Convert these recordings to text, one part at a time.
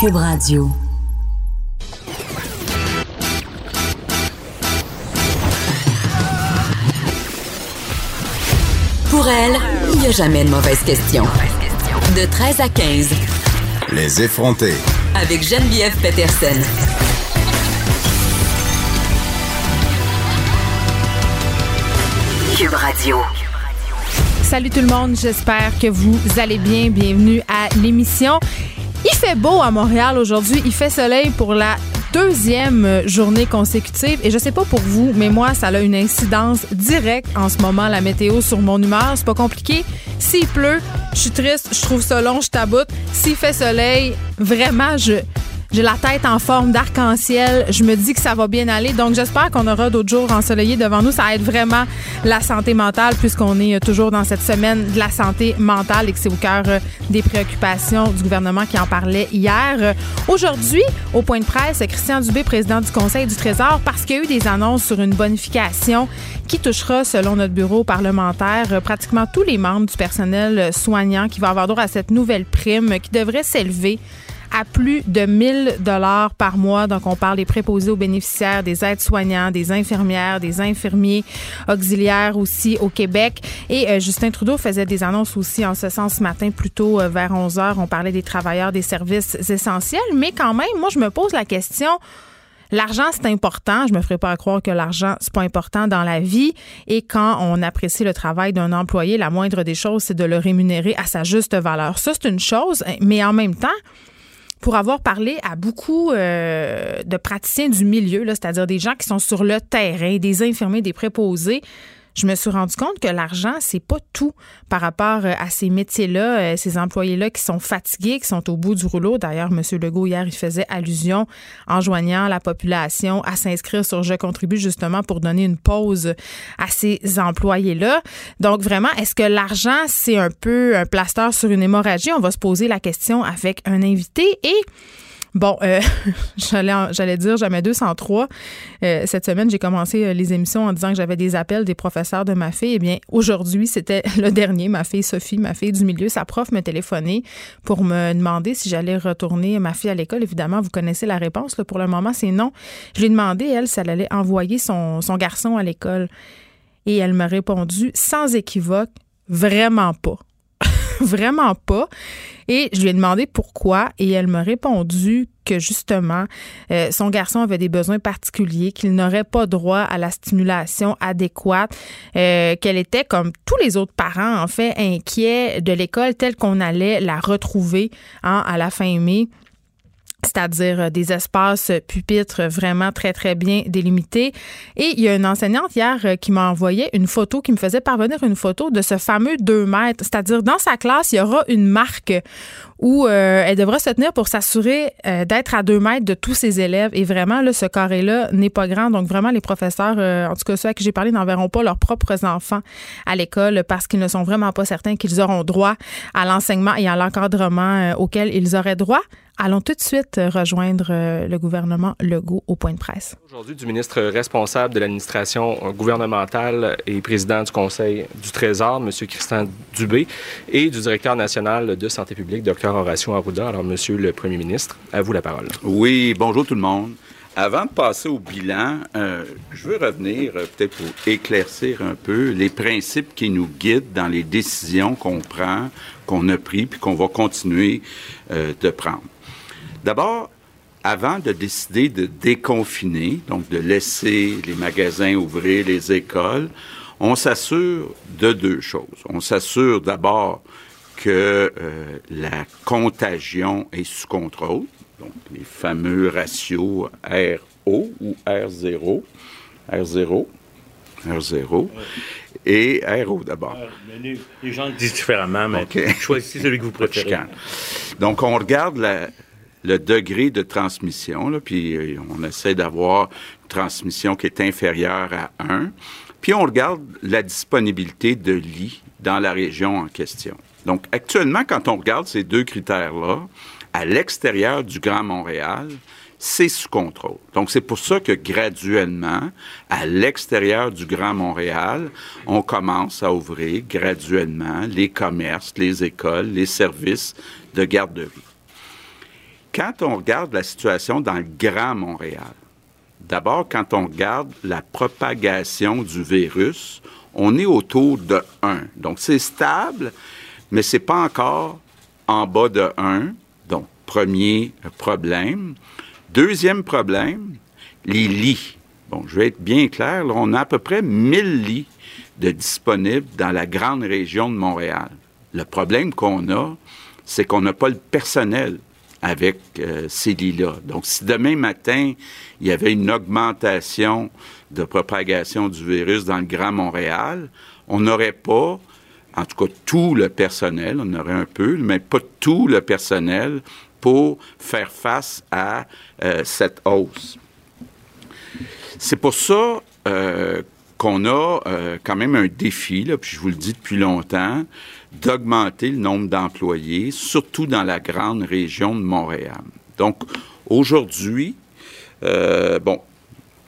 Cube Radio. Pour elle, il n'y a jamais de mauvaise question. De 13 à 15. Les effronter. Avec Geneviève Peterson. Cube Radio. Salut tout le monde, j'espère que vous allez bien. Bienvenue à l'émission. Il fait beau à Montréal aujourd'hui. Il fait soleil pour la deuxième journée consécutive. Et je sais pas pour vous, mais moi, ça a une incidence directe en ce moment, la météo, sur mon humeur. C'est pas compliqué. S'il pleut, je suis triste, je trouve ça long, je taboute. S'il fait soleil, vraiment, je j'ai la tête en forme d'arc-en-ciel. Je me dis que ça va bien aller. Donc, j'espère qu'on aura d'autres jours ensoleillés devant nous. Ça aide vraiment la santé mentale puisqu'on est toujours dans cette semaine de la santé mentale et que c'est au cœur euh, des préoccupations du gouvernement qui en parlait hier. Aujourd'hui, au point de presse, Christian Dubé, président du Conseil du Trésor, parce qu'il y a eu des annonces sur une bonification qui touchera, selon notre bureau parlementaire, pratiquement tous les membres du personnel soignant qui va avoir droit à cette nouvelle prime qui devrait s'élever à plus de 1000 dollars par mois. Donc, on parle des préposés aux bénéficiaires, des aides-soignants, des infirmières, des infirmiers auxiliaires aussi au Québec. Et euh, Justin Trudeau faisait des annonces aussi en ce sens ce matin, plutôt euh, vers 11 heures. On parlait des travailleurs des services essentiels. Mais quand même, moi, je me pose la question. L'argent, c'est important. Je me ferai pas croire que l'argent, c'est pas important dans la vie. Et quand on apprécie le travail d'un employé, la moindre des choses, c'est de le rémunérer à sa juste valeur. Ça, c'est une chose. Mais en même temps, pour avoir parlé à beaucoup euh, de praticiens du milieu, c'est-à-dire des gens qui sont sur le terrain, des infirmiers, des préposés, je me suis rendu compte que l'argent, c'est pas tout par rapport euh, à ces métiers-là, euh, ces employés-là qui sont fatigués, qui sont au bout du rouleau. D'ailleurs, M. Legault, hier, il faisait allusion en joignant la population à s'inscrire sur Je contribue justement pour donner une pause à ces employés-là. Donc, vraiment, est-ce que l'argent, c'est un peu un plaster sur une hémorragie? On va se poser la question avec un invité et Bon, euh, j'allais, dire jamais 203. Euh, cette semaine, j'ai commencé euh, les émissions en disant que j'avais des appels des professeurs de ma fille. Eh bien, aujourd'hui, c'était le dernier. Ma fille Sophie, ma fille du milieu, sa prof me téléphonait pour me demander si j'allais retourner ma fille à l'école. Évidemment, vous connaissez la réponse. Pour le moment, c'est non. Je lui ai demandé, elle, si elle allait envoyer son garçon à l'école. Et elle m'a répondu sans équivoque, vraiment pas. vraiment pas. Et je lui ai demandé pourquoi et elle m'a répondu que justement, euh, son garçon avait des besoins particuliers, qu'il n'aurait pas droit à la stimulation adéquate, euh, qu'elle était, comme tous les autres parents, en fait, inquiets de l'école telle qu'on allait la retrouver hein, à la fin mai c'est-à-dire euh, des espaces pupitres vraiment très, très bien délimités. Et il y a une enseignante hier euh, qui m'a envoyé une photo, qui me faisait parvenir une photo de ce fameux 2 mètres. C'est-à-dire, dans sa classe, il y aura une marque où euh, elle devra se tenir pour s'assurer d'être à 2 mètres de tous ses élèves. Et vraiment, ce carré-là n'est pas grand. Donc, vraiment, les professeurs, en tout cas ceux à qui j'ai parlé, n'enverront pas leurs propres enfants à l'école parce qu'ils ne sont vraiment pas certains qu'ils auront droit à l'enseignement et à l'encadrement auquel ils auraient droit. Allons tout de suite rejoindre euh, le gouvernement Legault au point de presse. Aujourd'hui, du ministre responsable de l'administration gouvernementale et président du Conseil du Trésor, M. Christian Dubé, et du directeur national de santé publique, Dr. Horacio Arruda. Alors, Monsieur le Premier ministre, à vous la parole. Oui, bonjour tout le monde. Avant de passer au bilan, euh, je veux revenir euh, peut-être pour éclaircir un peu les principes qui nous guident dans les décisions qu'on prend, qu'on a prises, puis qu'on va continuer de prendre. D'abord, avant de décider de déconfiner, donc de laisser les magasins ouvrir, les écoles, on s'assure de deux choses. On s'assure d'abord que euh, la contagion est sous contrôle, donc les fameux ratios RO ou R0, R0, R0 et RO d'abord. Les gens disent différemment, mais choisissez celui que vous préférez. Donc, on regarde la, le degré de transmission, là, puis euh, on essaie d'avoir une transmission qui est inférieure à 1. Puis on regarde la disponibilité de lits dans la région en question. Donc actuellement, quand on regarde ces deux critères-là, à l'extérieur du Grand Montréal, c'est sous contrôle. Donc, c'est pour ça que graduellement, à l'extérieur du Grand Montréal, on commence à ouvrir graduellement les commerces, les écoles, les services de garderie. quand on regarde la situation dans le Grand Montréal, d'abord, quand on regarde la propagation du virus, on est autour de 1. Donc, c'est stable, mais c'est pas encore en bas de 1. Donc, premier problème. Deuxième problème, les lits. Bon, je vais être bien clair, on a à peu près 1000 lits de disponibles dans la grande région de Montréal. Le problème qu'on a, c'est qu'on n'a pas le personnel avec euh, ces lits-là. Donc, si demain matin, il y avait une augmentation de propagation du virus dans le Grand Montréal, on n'aurait pas, en tout cas tout le personnel, on aurait un peu, mais pas tout le personnel pour faire face à euh, cette hausse. C'est pour ça euh, qu'on a euh, quand même un défi, puis je vous le dis depuis longtemps, d'augmenter le nombre d'employés, surtout dans la grande région de Montréal. Donc, aujourd'hui, bon,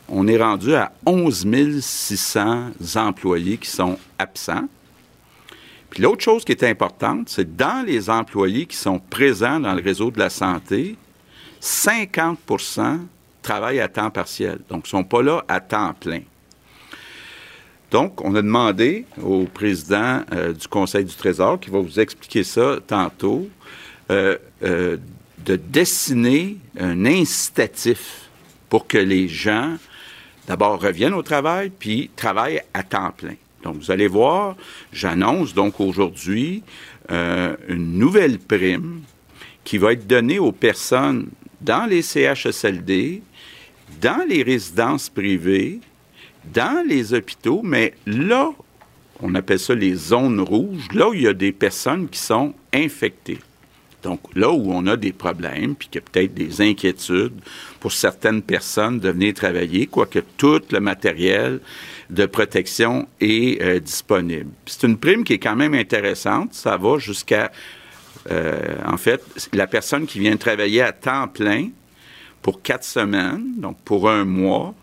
on est rendu à 11 600 employés qui sont absents. Puis l'autre chose qui est importante, c'est dans les employés qui sont présents dans le réseau de la santé, 50% travaillent à temps partiel. Donc, ne sont pas là à temps plein. Donc, on a demandé au président euh, du Conseil du Trésor, qui va vous expliquer ça tantôt, euh, euh, de dessiner un incitatif pour que les gens, d'abord, reviennent au travail, puis travaillent à temps plein. Donc, vous allez voir, j'annonce donc aujourd'hui euh, une nouvelle prime qui va être donnée aux personnes dans les CHSLD, dans les résidences privées, dans les hôpitaux, mais là, on appelle ça les zones rouges, là où il y a des personnes qui sont infectées. Donc, là où on a des problèmes, puis qu'il y a peut-être des inquiétudes pour certaines personnes de venir travailler, quoique tout le matériel de protection est euh, disponible. C'est une prime qui est quand même intéressante. Ça va jusqu'à, euh, en fait, la personne qui vient travailler à temps plein pour quatre semaines, donc pour un mois,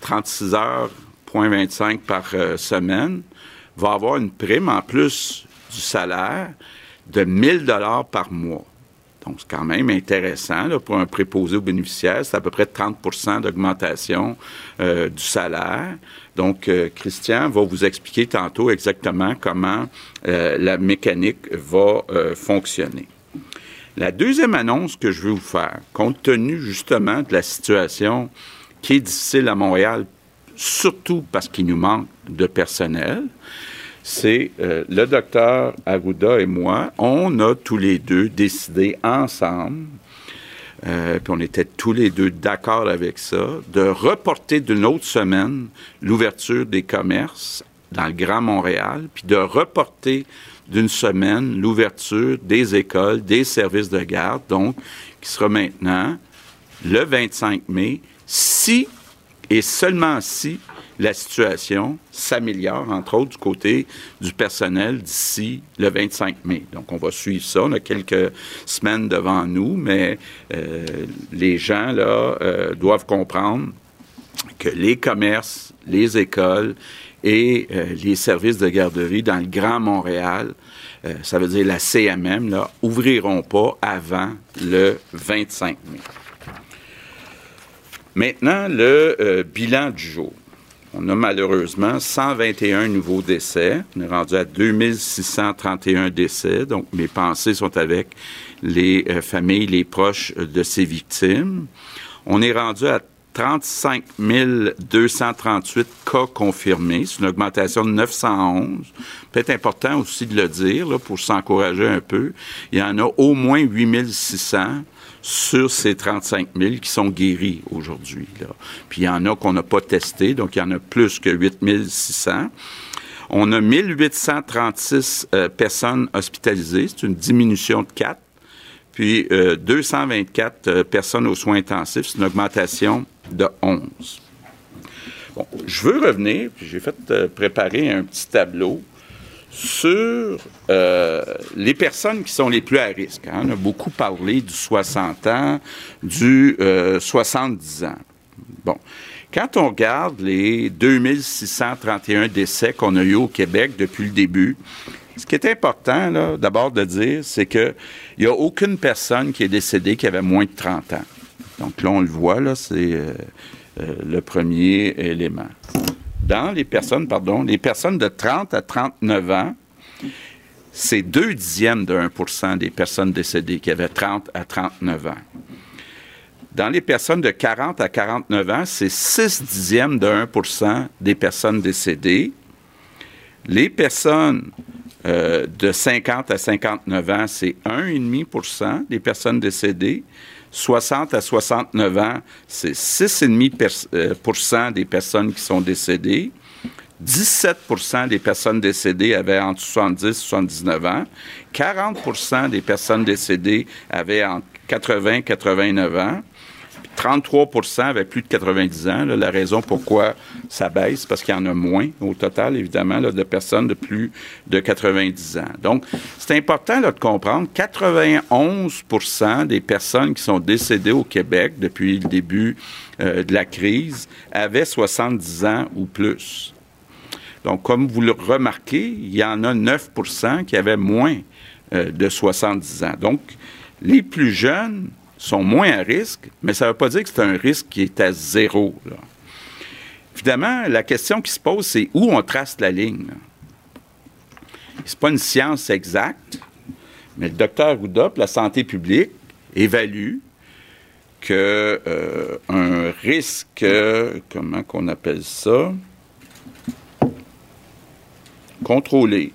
36 heures, 25 par euh, semaine, va avoir une prime en plus du salaire de 1000 dollars par mois. Donc, c'est quand même intéressant pour un préposé aux bénéficiaires. C'est à peu près 30% d'augmentation euh, du salaire. Donc, euh, Christian va vous expliquer tantôt exactement comment euh, la mécanique va fonctionner. La deuxième annonce que je veux vous faire, compte tenu justement de la situation qui est difficile à Montréal, surtout parce qu'il nous manque de personnel, c'est euh, le docteur Arruda et moi, on a tous les deux décidé ensemble, euh, puis on était tous les deux d'accord avec ça, de reporter d'une autre semaine l'ouverture des commerces dans le Grand Montréal, puis de reporter d'une semaine l'ouverture des écoles, des services de garde, donc qui sera maintenant le 25 mai, si et seulement si la situation s'améliore, entre autres du côté du personnel d'ici le 25 mai. Donc, on va suivre ça. On a quelques semaines devant nous, mais euh, les gens, là, euh, doivent comprendre que les commerces, les écoles et euh, les services de garderie dans le Grand Montréal, ça veut dire la CMM, là, ouvriront pas avant le 25 mai. Maintenant, le bilan du jour. On a malheureusement 121 nouveaux décès. On est rendu à 2631 décès. Donc, mes pensées sont avec les euh, familles, les proches de ces victimes. On est rendu à 35 238 cas confirmés. C'est une augmentation de 911. Peut-être important aussi de le dire, là, pour s'encourager un peu. Il y en a au moins 8 600 sur ces 35 000 qui sont guéris aujourd'hui. Puis il y en a qu'on n'a pas testé, donc il y en a plus que 8 600. On a 1836 euh, personnes hospitalisées, c'est une diminution de 4. Puis 224 euh, euh, personnes aux soins intensifs, c'est une augmentation de 11. Bon, je veux revenir, puis j'ai fait préparer un petit tableau sur euh, les personnes qui sont les plus à risque. Hein. On a beaucoup parlé du 60 ans, du 70 euh, ans. Bon. Quand on regarde les 2631 décès qu'on a eu au Québec depuis le début, Ce qui est important, d'abord de dire, c'est qu'il n'y a aucune personne qui est décédée qui avait moins de 30 ans. Donc là, on le voit, là, c'est euh, le premier élément. Dans les personnes, pardon, les personnes de 30 à 39 ans, c'est deux dixièmes de 1% des personnes décédées qui avaient 30 à 39 ans. Dans les personnes de 40 à 49 ans, c'est 6 dixièmes de 1% des personnes décédées. Les personnes euh, de 50 à 59 ans, c'est 1,5% des personnes décédées. 60 à 69 ans, c'est 6,5% euh, des personnes qui sont décédées. 17% des personnes décédées avaient entre 70 et 79 ans. 40% des personnes décédées avaient entre 80 et 89 ans. 33% avaient plus de 90 ans. la raison pourquoi ça baisse, parce qu'il y en a moins au total, évidemment, de personnes de plus de 90 ans. Donc, c'est important de comprendre, 91% des personnes qui sont décédées au Québec depuis le début euh, de la crise avaient 70 ans ou plus. Donc, comme vous le remarquez, il y en a 9% qui avaient moins euh, de 70 ans. Donc, les plus jeunes sont moins à risque, mais ça ne veut pas dire que c'est un risque qui est à zéro. Évidemment, la question qui se pose, c'est où on trace la ligne. Ce n'est pas une science exacte, mais le docteur Goudop, la santé publique, évalue que euh, un risque, comment qu'on appelle ça, contrôlé,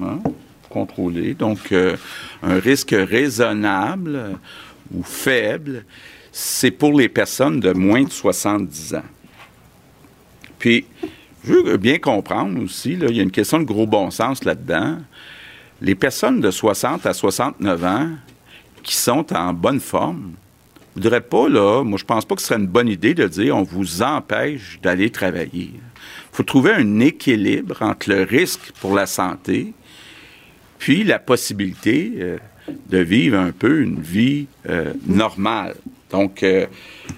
hein, contrôlé, donc euh, un risque raisonnable ou faible, c'est pour les personnes de moins de 70 ans. Puis, je veux bien comprendre aussi, il y a une question de gros bon sens là-dedans. Les personnes de 60 à 69 ans qui sont en bonne forme, je ne voudrais pas, là, moi je pense pas que ce serait une bonne idée de dire on vous empêche d'aller travailler. Il faut trouver un équilibre entre le risque pour la santé puis la possibilité euh, de vivre un peu une vie euh, normale. Donc, euh,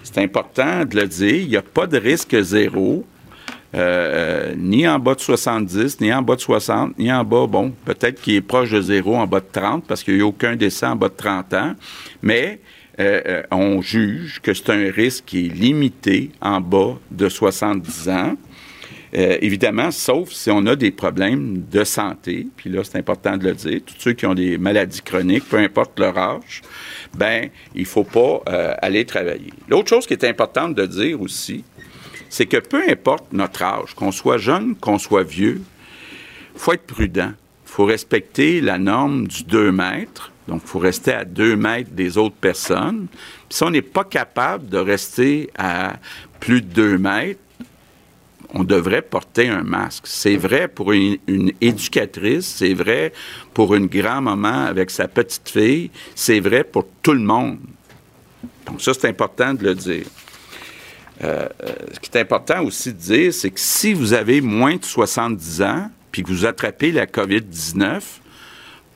c'est important de le dire, il n'y a pas de risque zéro, euh, ni en bas de 70, ni en bas de 60, ni en bas, bon, peut-être qu'il est proche de zéro en bas de 30, parce qu'il n'y a aucun décès en bas de 30 ans, mais on juge que c'est un risque qui est limité en bas de 70 ans. Euh, évidemment, sauf si on a des problèmes de santé, puis là, c'est important de le dire, tous ceux qui ont des maladies chroniques, peu importe leur âge, ben, il faut pas euh, aller travailler. L'autre chose qui est importante de dire aussi, c'est que peu importe notre âge, qu'on soit jeune, qu'on soit vieux, faut être prudent. Faut respecter la norme du 2 mètres. Donc, il faut rester à 2 mètres des autres personnes. Puis si on n'est pas capable de rester à plus de 2 mètres, on devrait porter un masque. C'est vrai pour une, éducatrice, c'est vrai pour une grand-maman avec sa petite fille, c'est vrai pour tout le monde. Donc ça, c'est important de le dire. Euh, euh, ce qui est important aussi de dire, c'est que si vous avez moins de 70 ans, puis que vous attrapez la COVID-19,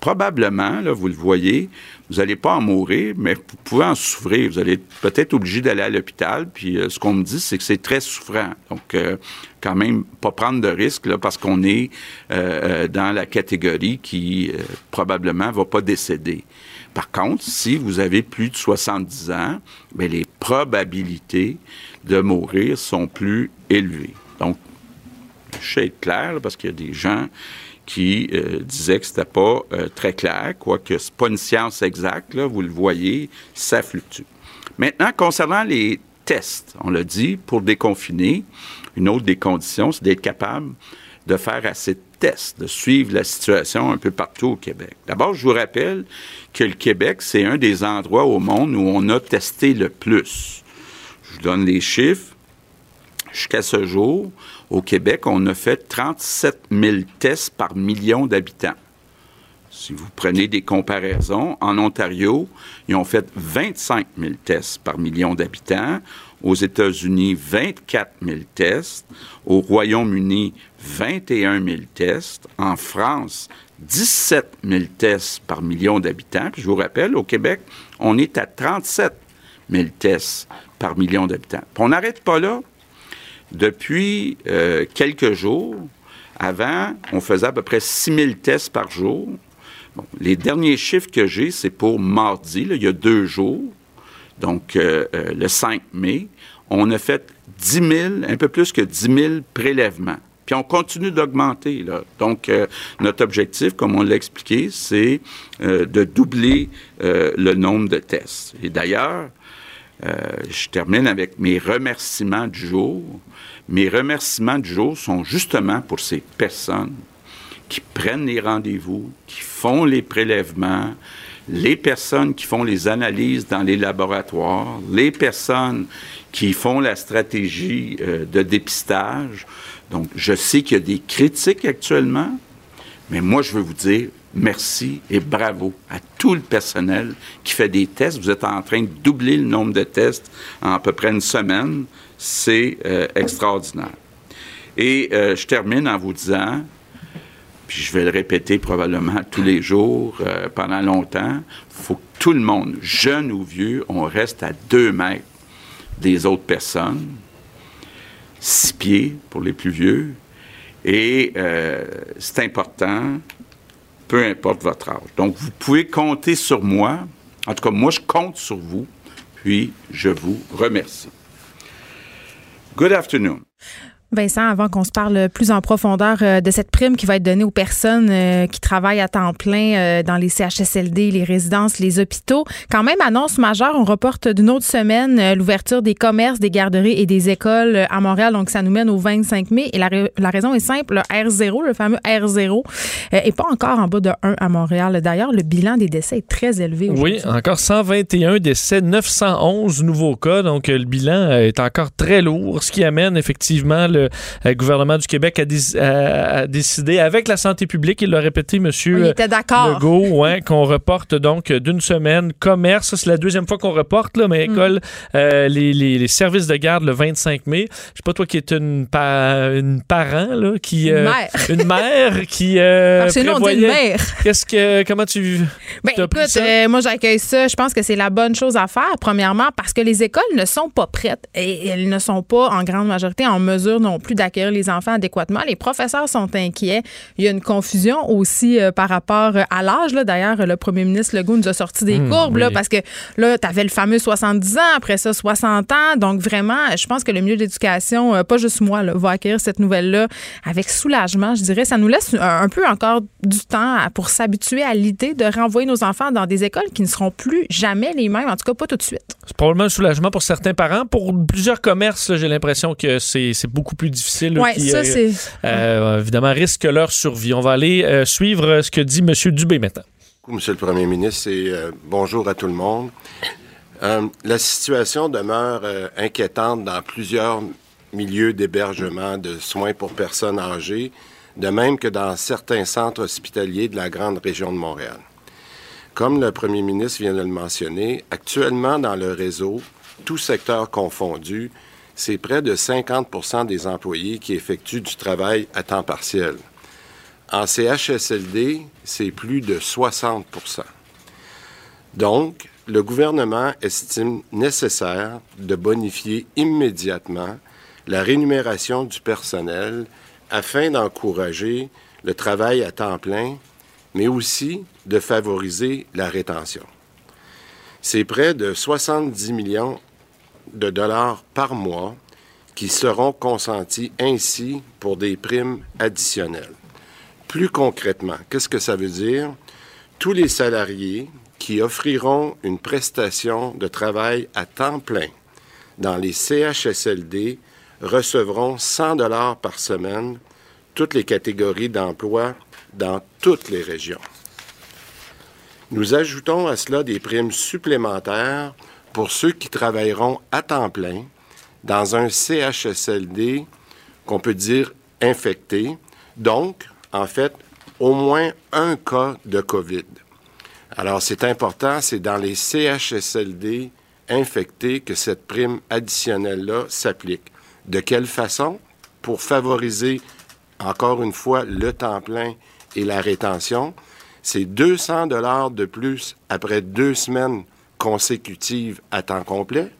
probablement, là, vous le voyez, vous n'allez pas en mourir, mais vous pouvez en souffrir. Vous allez peut-être obligé d'aller à l'hôpital. Puis euh, ce qu'on me dit, c'est que c'est très souffrant. Donc, euh, quand même, pas prendre de risques là, parce qu'on est euh, dans la catégorie qui probablement va pas décéder. Par contre, si vous avez plus de 70 ans, bien, les probabilités de mourir sont plus élevées. Donc, je sais être clair, parce qu'il y a des gens qui euh, disait que c'était pas euh, très clair, quoique c'est pas une science exacte, là, vous le voyez, ça fluctue. Maintenant, concernant les tests, on l'a dit, pour déconfiner, une autre des conditions, c'est d'être capable de faire assez de tests, de suivre la situation un peu partout au Québec. D'abord, je vous rappelle que le Québec, c'est un des endroits au monde où on a testé le plus. Je vous donne les chiffres. Jusqu'à ce jour, au Québec, on a fait 37 000 tests par million d'habitants. Si vous prenez des comparaisons, en Ontario, ils ont fait 25 000 tests par million d'habitants. Aux États-Unis, 24 000 tests. Au Royaume-Uni, 21 000 tests. En France, 17 000 tests par million d'habitants. Puis je vous rappelle, au Québec, on est à 37 000 tests par million d'habitants. on n'arrête pas là. Depuis euh, quelques jours, Avant, on faisait à peu près 6 000 tests par jour. les derniers chiffres que j'ai, c'est pour mardi, il y a deux jours, donc euh, euh, le 5 mai. On a fait 10 000, un peu plus que 10 000 prélèvements. Puis on continue d'augmenter. Donc, euh, notre objectif, comme on l'a expliqué, c'est de doubler le nombre de tests. Et d'ailleurs, je termine avec mes remerciements du jour. Mes remerciements du jour sont justement pour ces personnes qui prennent les rendez-vous, qui font les prélèvements, les personnes qui font les analyses dans les laboratoires, les personnes qui font la stratégie euh, de dépistage. Donc, je sais qu'il y a des critiques actuellement, mais moi, je veux vous dire merci et bravo à tout le personnel qui fait des tests. Vous êtes en train de doubler le nombre de tests en à peu près une semaine c'est euh, extraordinaire. Et euh, je termine en vous disant, puis je vais le répéter probablement tous les jours euh, pendant longtemps, il faut que tout le monde, jeune ou vieux, on reste à deux mètres des autres personnes, six pieds pour les plus vieux, et c'est important, peu importe votre âge. Donc, vous pouvez compter sur moi. En tout cas, moi, je compte sur vous, puis je vous remercie. Good afternoon. Vincent, avant qu'on se parle plus en profondeur euh, de cette prime qui va être donnée aux personnes euh, qui travaillent à temps plein euh, dans les CHSLD, les résidences, les hôpitaux, quand même, annonce majeure, on reporte d'une autre semaine l'ouverture des commerces, des garderies et des écoles à Montréal. Donc, ça nous mène au 25 mai. Et la, raison est simple, le R0, le fameux R0, est pas encore en bas de 1 à Montréal. D'ailleurs, le bilan des décès est très élevé Oui, encore 121 décès, 911 nouveaux cas. Donc, le bilan est encore très lourd, ce qui amène effectivement le le euh, gouvernement du Québec a, décidé, avec la santé publique, il l'a répété, monsieur Legault, qu'on reporte donc d'une semaine commerce. C'est la deuxième fois qu'on reporte, là, mais mm. école, euh, les, services de garde le 25 mai. Je sais pas, toi qui es une, une parent, là, qui. une euh, mère. Une mère qui. Parce que nous, on dit une mère. Qu'est-ce que. Comment tu. Ben, écoute, moi, j'accueille ça. Je pense que c'est la bonne chose à faire, premièrement, parce que les écoles ne sont pas prêtes et elles ne sont pas en grande majorité en mesure non plus d'accueillir les enfants adéquatement. Les professeurs sont inquiets. Il y a une confusion aussi euh, par rapport euh, à l'âge. D'ailleurs, le premier ministre Legault nous a sorti des mmh, courbes là, parce que là, tu avais le fameux 70 ans, après ça 60 ans. Donc vraiment, je pense que le milieu de l'éducation, euh, pas juste moi, là, va accueillir cette nouvelle-là avec soulagement, je dirais. Ça nous laisse un, peu encore du temps pour s'habituer à l'idée de renvoyer nos enfants dans des écoles qui ne seront plus jamais les mêmes, en tout cas pas tout de suite. C'est probablement un soulagement pour certains parents. Pour plusieurs commerces, j'ai l'impression que c'est beaucoup plus difficile. Oui, ça, euh, c'est. Euh, évidemment, risque leur survie. On va aller euh, suivre ce que dit M. Dubé maintenant. Monsieur le Premier ministre, et bonjour à tout le monde. la situation demeure inquiétante dans plusieurs milieux d'hébergement de soins pour personnes âgées, de même que dans certains centres hospitaliers de la grande région de Montréal. Comme le Premier ministre vient de le mentionner, actuellement dans le réseau, tout secteur confondu, c'est près de 50 des employés qui effectuent du travail à temps partiel. En CHSLD, c'est plus de 60% Donc, le gouvernement estime nécessaire de bonifier immédiatement la rémunération du personnel afin d'encourager le travail à temps plein, mais aussi de favoriser la rétention. C'est près de 70 millions de dollars par mois qui seront consentis ainsi pour des primes additionnelles. Plus concrètement, qu'est-ce que ça veut dire? Tous les salariés qui offriront une prestation de travail à temps plein dans les CHSLD recevront 100 dollars par semaine, toutes les catégories d'emploi dans toutes les régions. Nous ajoutons à cela des primes supplémentaires pour ceux qui travailleront à temps plein dans un CHSLD qu'on peut dire infecté, donc, en fait, au moins un cas de COVID. Alors, c'est important, c'est dans les CHSLD infectés que cette prime additionnelle-là s'applique. De quelle façon? Pour favoriser, encore une fois, le temps plein et la rétention. C'est 200 dollars de plus après deux semaines consécutives à temps complet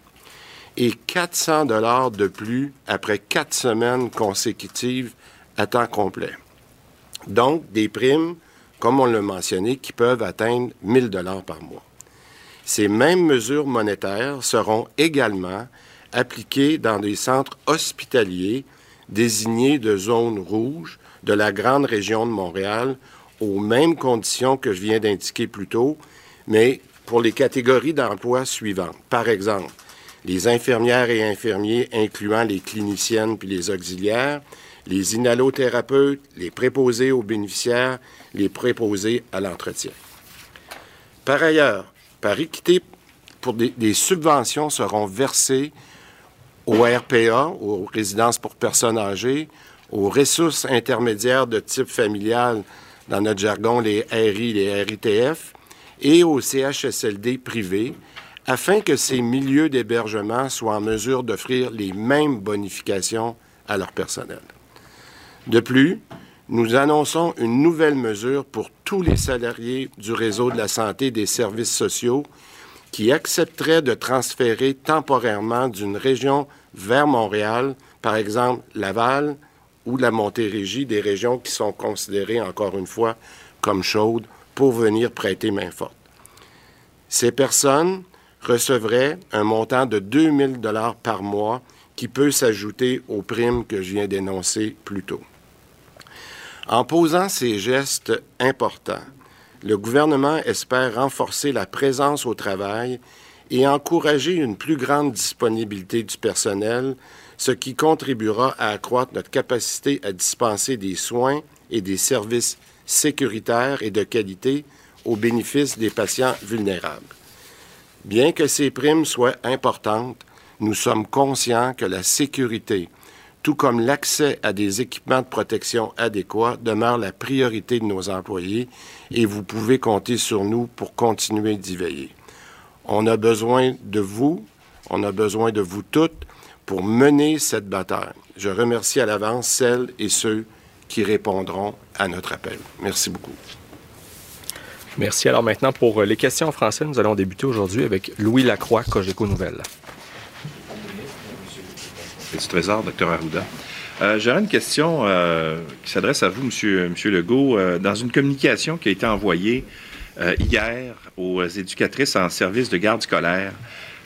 et 400 dollars de plus après quatre semaines consécutives à temps complet. Donc, des primes, comme on l'a mentionné, qui peuvent atteindre 1000 dollars par mois. Ces mêmes mesures monétaires seront également appliquées dans des centres hospitaliers désignés de zone rouge de la grande région de Montréal aux mêmes conditions que je viens d'indiquer plus tôt, mais pour les catégories d'emplois suivantes. Par exemple, les infirmières et infirmiers incluant les cliniciennes puis les auxiliaires, les inhalothérapeutes, les préposés aux bénéficiaires, les préposés à l'entretien. Par ailleurs, par équité, pour des, subventions seront versées au RPA, aux résidences pour personnes âgées, aux ressources intermédiaires de type familial, dans notre jargon les RI, les RITF, et aux CHSLD privés, afin que ces milieux d'hébergement soient en mesure d'offrir les mêmes bonifications à leur personnel. De plus, nous annonçons une nouvelle mesure pour tous les salariés du réseau de la santé et des services sociaux qui accepteraient de transférer temporairement d'une région vers Montréal, par exemple Laval ou la Montérégie, des régions qui sont considérées, encore une fois, comme chaudes, pour venir prêter main forte. Ces personnes recevraient un montant de 2000 dollars par mois qui peut s'ajouter aux primes que je viens d'énoncer plus tôt. En posant ces gestes importants, le gouvernement espère renforcer la présence au travail et encourager une plus grande disponibilité du personnel, ce qui contribuera à accroître notre capacité à dispenser des soins et des services sécuritaires et de qualité au bénéfice des patients vulnérables. Bien que ces primes soient importantes, nous sommes conscients que la sécurité, tout comme l'accès à des équipements de protection adéquats, demeure la priorité de nos employés et vous pouvez compter sur nous pour continuer d'y veiller. On a besoin de vous, on a besoin de vous toutes pour mener cette bataille. Je remercie à l'avance celles et ceux qui répondront à notre appel. Merci beaucoup. Merci. Alors maintenant, pour les questions en français, nous allons débuter aujourd'hui avec Louis Lacroix, Cogeco Nouvelles du Trésor, Dr. Arruda. Euh, J'aurais une question euh, qui s'adresse à vous, Monsieur, Monsieur Legault. Euh, dans une communication qui a été envoyée euh, hier aux éducatrices en service de garde scolaire,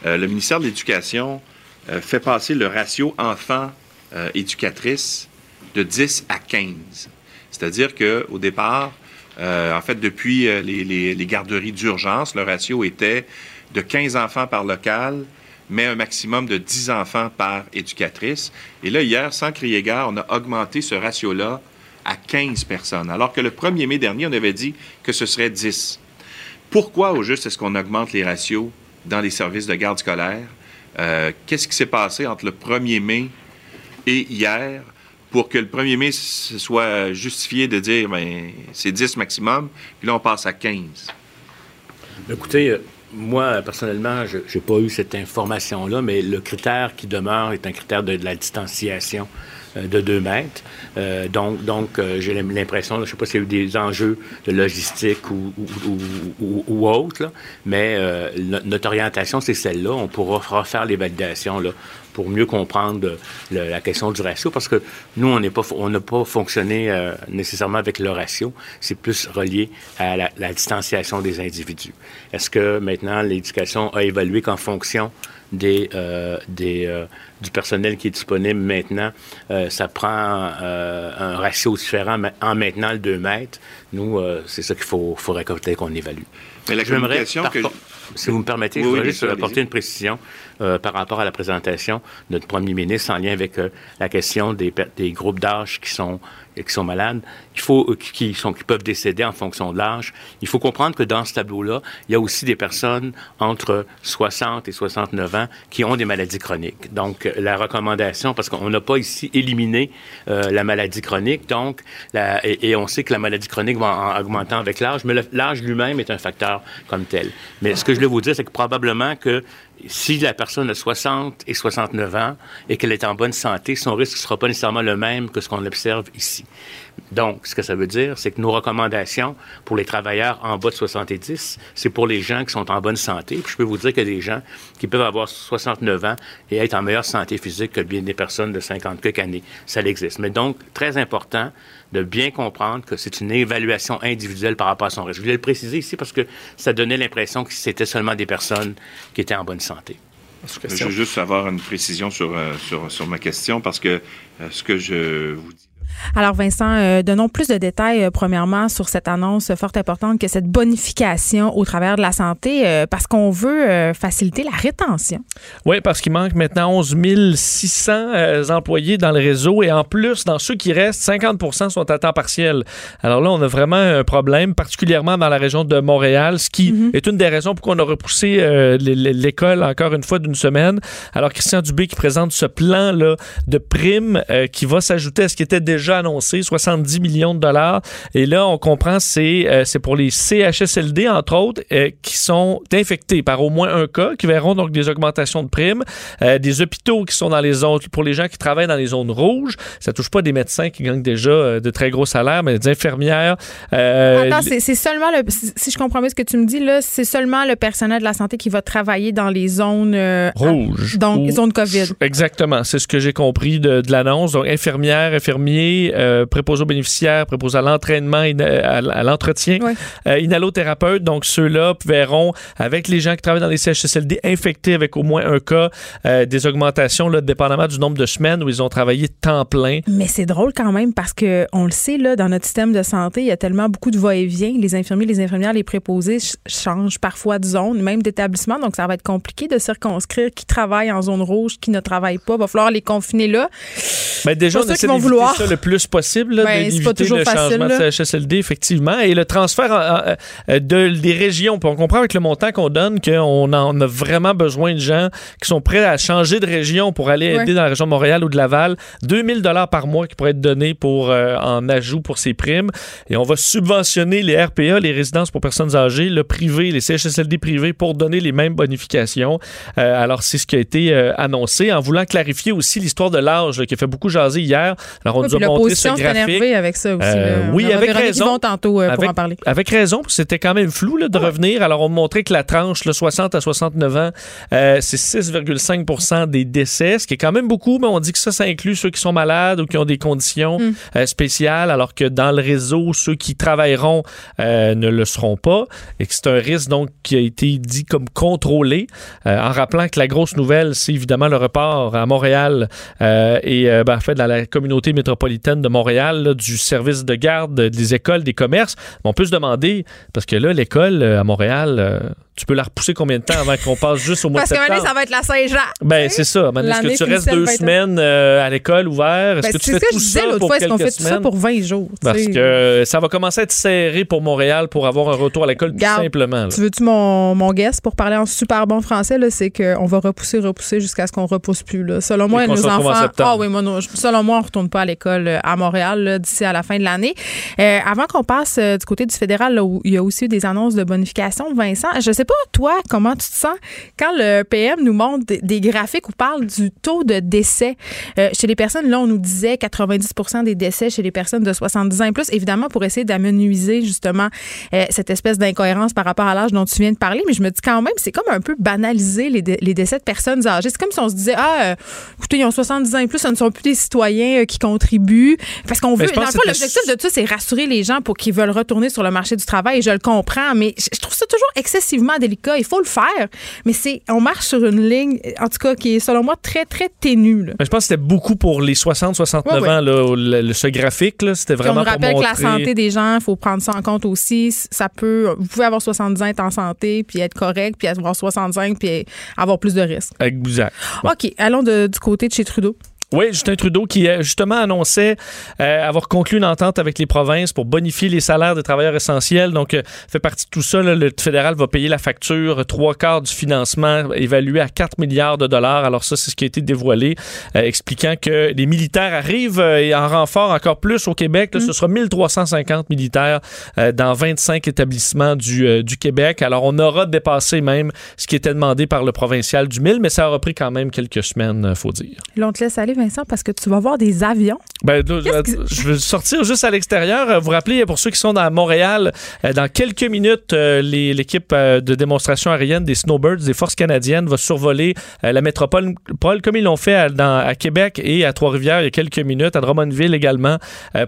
le ministère de l'Éducation fait passer le ratio enfants-éducatrices de 10 à 15. C'est-à-dire qu'au départ, en fait, depuis les, les, les garderies d'urgence, le ratio était de 15 enfants par local mais un maximum de 10 enfants par éducatrice. Et là, hier, sans crier gare, on a augmenté ce ratio-là à 15 personnes, alors que le 1er mai dernier, on avait dit que ce serait 10. Pourquoi, au juste, est-ce qu'on augmente les ratios dans les services de garde scolaire? Euh, qu'est-ce qui s'est passé entre le 1er mai et hier? Pour que le 1er mai soit justifié de dire ben, c'est 10 maximum, puis là, on passe à 15? Écoutez, euh, moi, personnellement, je n'ai pas eu cette information-là, mais le critère qui demeure est un critère de, la distanciation euh, de 2 mètres. Euh, donc, donc j'ai l'impression, je ne sais pas s'il y a eu des enjeux de logistique ou, ou, ou, autre, mais notre orientation, c'est celle-là. On pourra refaire les validations là, pour mieux comprendre la question du ratio, parce que nous, on n'est pas, on n'a pas fonctionné euh, nécessairement avec le ratio. C'est plus relié à la, distanciation des individus. Est-ce que maintenant l'éducation a évolué qu'en fonction des, euh, des, euh, du personnel qui est disponible maintenant, ça prend un ratio différent en maintenant le 2 mètres. Nous, c'est ça qu'il faut, faut récolter qu'on évalue. Mais la communication que... Si vous me permettez, je voudrais juste apporter une précision euh, par rapport à la présentation de notre premier ministre en lien avec euh, la question des, des groupes d'âge qui sont qui sont malades, euh, qui, peuvent décéder en fonction de l'âge. Il faut comprendre que dans ce tableau-là, il y a aussi des personnes entre 60 et 69 ans qui ont des maladies chroniques. Donc, la recommandation, parce qu'on n'a pas ici éliminé euh, la maladie chronique, donc, et, on sait que la maladie chronique va en augmentant avec l'âge, mais l'âge lui-même est un facteur comme tel. Mais ce que je voulais vous dire, c'est que probablement que si la personne a 60 et 69 ans et qu'elle est en bonne santé, son risque ne sera pas nécessairement le même que ce qu'on observe ici. Donc, ce que ça veut dire, c'est que nos recommandations pour les travailleurs en bas de 70, c'est pour les gens qui sont en bonne santé. Puis je peux vous dire qu'il y a des gens qui peuvent avoir 69 ans et être en meilleure santé physique que bien des personnes de 50 quelques années. Ça existe. Mais donc, très important de bien comprendre que c'est une évaluation individuelle par rapport à son risque. Je voulais le préciser ici parce que ça donnait l'impression que c'était seulement des personnes qui étaient en bonne santé. Je veux juste avoir une précision sur, euh, sur, sur ma question parce que euh, ce que je vous dis alors, Vincent, euh, donnons plus de détails, euh, premièrement, sur cette annonce fort importante que cette bonification au travers de la santé, euh, parce qu'on veut faciliter la rétention. Oui, parce qu'il manque maintenant 11 600 employés dans le réseau et en plus, dans ceux qui restent, 50% sont à temps partiel. Alors là, on a vraiment un problème, particulièrement dans la région de Montréal, ce qui mhm. est une des raisons pour qu'on a repoussé l'école encore une fois d'une semaine. Alors, Christian Dubé qui présente ce plan-là de primes qui va s'ajouter à ce qui était déjà annoncé, 70 millions de dollars. Et là, on comprend, c'est euh, c'est pour les CHSLD, entre autres, euh, qui sont infectés par au moins un cas, qui verront donc des augmentations de primes, euh, des hôpitaux qui sont dans les zones, pour les gens qui travaillent dans les zones rouges. Ça touche pas des médecins qui gagnent déjà de très gros salaires, mais des infirmières. Attends, c'est seulement le, si je comprends bien ce que tu me dis, là, c'est seulement le personnel de la santé qui va travailler dans les zones rouges. donc, les zones COVID. Exactement. C'est ce que j'ai compris de, de l'annonce. Donc, infirmières, infirmiers, euh, préposés aux bénéficiaires, préposés à l'entraînement, à, l'entretien, euh, inhalothérapeutes. Donc, ceux-là verront, avec les gens qui travaillent dans les CHSLD infectés avec au moins un cas, euh, des augmentations, là, dépendamment du nombre de semaines où ils ont travaillé temps plein. Mais c'est drôle quand même parce que on le sait, là, dans notre système de santé, il y a tellement beaucoup de va-et-vient. Les infirmiers, les infirmières, les préposés changent parfois de zone, même d'établissement. Donc, ça va être compliqué de circonscrire qui travaille en zone rouge, qui ne travaille pas. Il va falloir les confiner là. Mais ben, déjà, on essaie d'éviter ça le plus possible, ben, d'éviter le changement de CHSLD, effectivement. Et le transfert euh, de, des régions. on comprend avec le montant qu'on donne qu'on en a vraiment besoin de gens qui sont prêts à changer de région pour aller aider dans la région de Montréal ou de Laval. 2000 dollars par mois qui pourraient être donnés pour, euh, en ajout pour ces primes. Et on va subventionner les RPA, les résidences pour personnes âgées, le privé, les CHSLD privés pour donner les mêmes bonifications. Euh, alors, c'est ce qui a été annoncé en voulant clarifier aussi l'histoire de l'âge qui a fait beaucoup jaser hier. Alors, on nous a montré ce graphique. avec ça aussi. Euh, oui, avec raison. tantôt euh, pour en parler. Avec raison, c'était quand même flou de revenir. Alors, on montrait que la tranche, le 60 à 69 ans, euh, c'est 6,5% des décès, ce qui est quand même beaucoup, mais on dit que ça, ça inclut ceux qui sont malades ou qui ont des conditions mm. spéciales, alors que dans le réseau, ceux qui travailleront ne le seront pas et que c'est un risque donc qui a été dit comme contrôlé, en rappelant que la grosse nouvelle, c'est évidemment le report à Montréal et ben, en fait dans la communauté métropolitaine de Montréal du service de garde des écoles, des commerces. On peut se demander, parce que là, l'école euh, à Montréal, euh, tu peux la repousser combien de temps avant qu'on passe juste au mois de septembre? Parce que ça va être la Saint-Jean. Ben, c'est ça. Est-ce que tu restes deux semaines euh, à l'école ouvert? Est-ce ben, que tu fais tout ça pour quelques qu'on fait tout ça pour 20 jours? Parce que ça va commencer à être serré pour Montréal pour avoir un retour à l'école tout simplement. Tu veux-tu mon, mon guess pour parler en super bon français? C'est qu'on va repousser, repousser jusqu'à ce qu'on repousse plus. Là. Selon moi, nos enfants... Ah oui, moi, selon moi, on ne retourne pas à l'école euh, à Montréal d'ici à la fin de l'année. Euh, avant qu'on passe du côté du fédéral, il y a aussi eu des annonces de bonification, Vincent, je sais pas, toi, comment tu te sens quand le PM nous montre des, graphiques où parle du taux de décès? Euh, chez les personnes? Là, on nous disait 90 des décès chez les personnes de 70 ans et plus, évidemment pour essayer d'amenuiser justement euh, cette espèce d'incohérence par rapport à l'âge dont tu viens de parler. Mais je me dis quand même, c'est comme un peu banaliser les, décès de personnes âgées. C'est comme si on se disait, ah, euh, écoutez, ils ont 70 ans et plus, ce ne sont plus des citoyens qui contribuent. Parce qu'on veut, dans le fond, l'objectif de tout, c'est rassurer les gens pour qu'ils veulent retourner sur le marché du travail. Et je le comprends, mais je trouve ça toujours excessivement délicat il faut le faire, mais c'est on marche sur une ligne, en tout cas, qui est selon moi très, très ténue. Je pense que c'était beaucoup pour les 60-69 ans, le, ce graphique. C'était vraiment. on nous rappelle que la santé des gens, il faut prendre ça en compte aussi. Ça peut, vous pouvez avoir 70 ans, être en santé, puis être correct, puis avoir 65, puis avoir plus de risques. Exact. OK, allons du côté de chez Trudeau. Oui, Justin Trudeau qui euh, justement annonçait euh, avoir conclu une entente avec les provinces pour bonifier les salaires des travailleurs essentiels. Donc, euh, fait partie de tout ça. le fédéral va payer la facture, trois quarts du financement évalué à 4 milliards de dollars. Alors ça, c'est ce qui a été dévoilé, expliquant que les militaires arrivent et en renfort encore plus au Québec. Ce mm. sera 1350 militaires dans 25 établissements du, du Québec. Alors, on aura dépassé même ce qui était demandé par le provincial du 1000, mais ça aura pris quand même quelques semaines, faut dire. Là, on te laisse aller, Vincent, parce que tu vas voir des avions. Ben, je veux sortir juste à l'extérieur. Vous rappelez, pour ceux qui sont à Montréal, euh, dans quelques minutes, euh, l'équipe euh, de démonstration aérienne des Snowbirds, des forces canadiennes, va survoler la métropole, comme ils l'ont fait à, Québec et à Trois-Rivières il y a quelques minutes, à Drummondville également,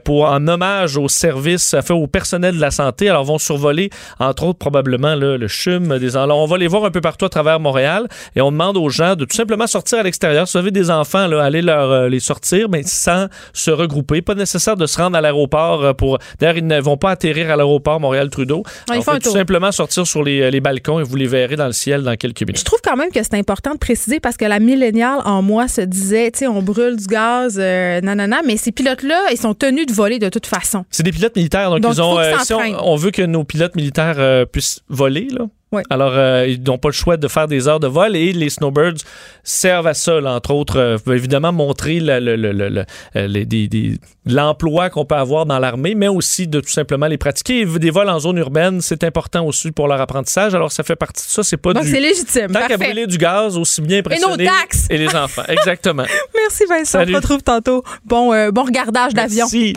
pour en hommage au service, fait au personnel de la santé. Alors, vont survoler, entre autres, probablement le CHUM. Des, alors, on va les voir un peu partout à travers Montréal et on demande aux gens de tout simplement sortir à l'extérieur. Si vous avez des enfants, là, allez leur, les sortir, mais sans se regrouper. Pas nécessaire de se rendre à l'aéroport euh, pour. D'ailleurs, ils ne vont pas atterrir à l'aéroport Montréal-Trudeau. ils font tout simplement sortir sur les, les, balcons et vous les verrez dans le ciel dans quelques minutes. Je trouve quand même que c'est important de préciser parce que la milléniale en moi se disait, tu sais, on brûle du gaz, euh, nanana, mais ces pilotes-là, ils sont tenus de voler de toute façon. C'est des pilotes militaires, donc, ils ont. Euh, on, veut que nos pilotes militaires puissent voler, là. Alors, euh, ils n'ont pas le choix de faire des heures de vol et les snowbirds servent à ça, entre autres, euh, évidemment montrer euh, l'emploi qu'on peut avoir dans l'armée, mais aussi de tout simplement les pratiquer. Des vols en zone urbaine, c'est important aussi pour leur apprentissage. Alors, ça fait partie de ça. C'est pas Donc, c'est légitime. Tant qu'à brûler du gaz, aussi bien impressionner. Et nos taxes! Et les enfants. Exactement. Merci, Vincent. On se retrouve tantôt. Bon, bon regardage d'avion. Merci.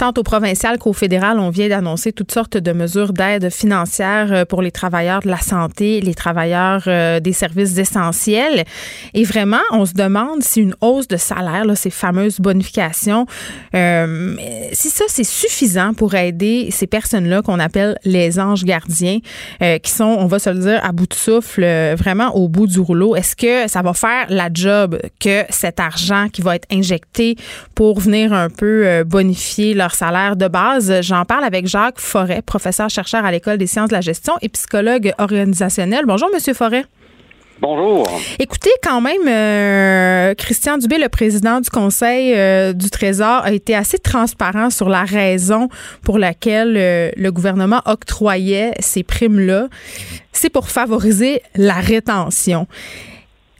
tant au provincial qu'au fédéral, on vient d'annoncer toutes sortes de mesures d'aide financière euh, pour les travailleurs de la santé, les travailleurs euh, des services essentiels. Et vraiment, on se demande si une hausse de salaire, là, ces fameuses bonifications, euh, si ça, c'est suffisant pour aider ces personnes-là qu'on appelle les anges gardiens, qui sont, on va se le dire, à bout de souffle, vraiment au bout du rouleau. Est-ce que ça va faire la job que cet argent qui va être injecté pour venir un peu bonifier leur salaire de base. J'en parle avec Jacques Forêt, professeur-chercheur à l'École des sciences de la gestion et psychologue organisationnel. Bonjour, Monsieur Forêt. Bonjour. Écoutez, quand même, euh, Christian Dubé, le président du Conseil euh, du Trésor, a été assez transparent sur la raison pour laquelle euh, le gouvernement octroyait ces primes-là. C'est pour favoriser la rétention.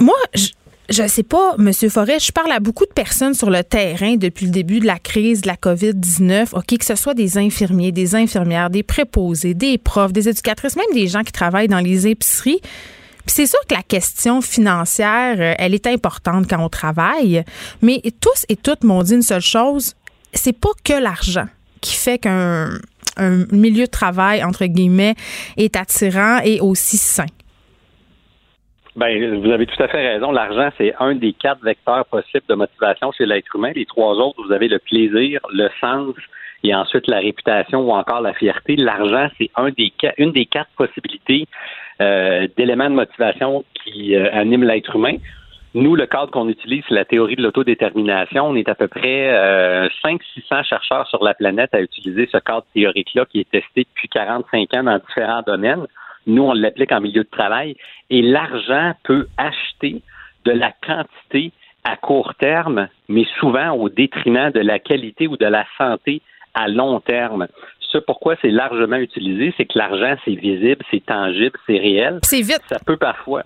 Moi, je, je sais pas, Monsieur Forêt, je parle à beaucoup de personnes sur le terrain depuis le début de la crise de la COVID-19. OK, que ce soit des infirmiers, des infirmières, des préposés, des profs, des éducatrices, même des gens qui travaillent dans les épiceries. C'est sûr que la question financière, euh, elle est importante quand on travaille, mais tous et toutes m'ont dit une seule chose, c'est pas que l'argent qui fait qu'un un milieu de travail, entre guillemets, est attirant et aussi sain. Ben, vous avez tout à fait raison. L'argent, c'est un des quatre vecteurs possibles de motivation chez l'être humain. Les trois autres, vous avez le plaisir, le sens et ensuite la réputation ou encore la fierté. L'argent, c'est un des une des quatre possibilités euh, d'éléments de motivation qui euh, animent l'être humain. Nous, le cadre qu'on utilise, c'est la théorie de l'autodétermination. On est à peu près euh, 500-600 chercheurs sur la planète à utiliser ce cadre théorique-là qui est testé depuis 45 ans dans différents domaines. Nous, on l'applique en milieu de travail. Et l'argent peut acheter de la quantité à court terme, mais souvent au détriment de la qualité ou de la santé à long terme. Ce pourquoi c'est largement utilisé, c'est que l'argent, c'est visible, c'est tangible, c'est réel. C'est vite. Ça peut parfois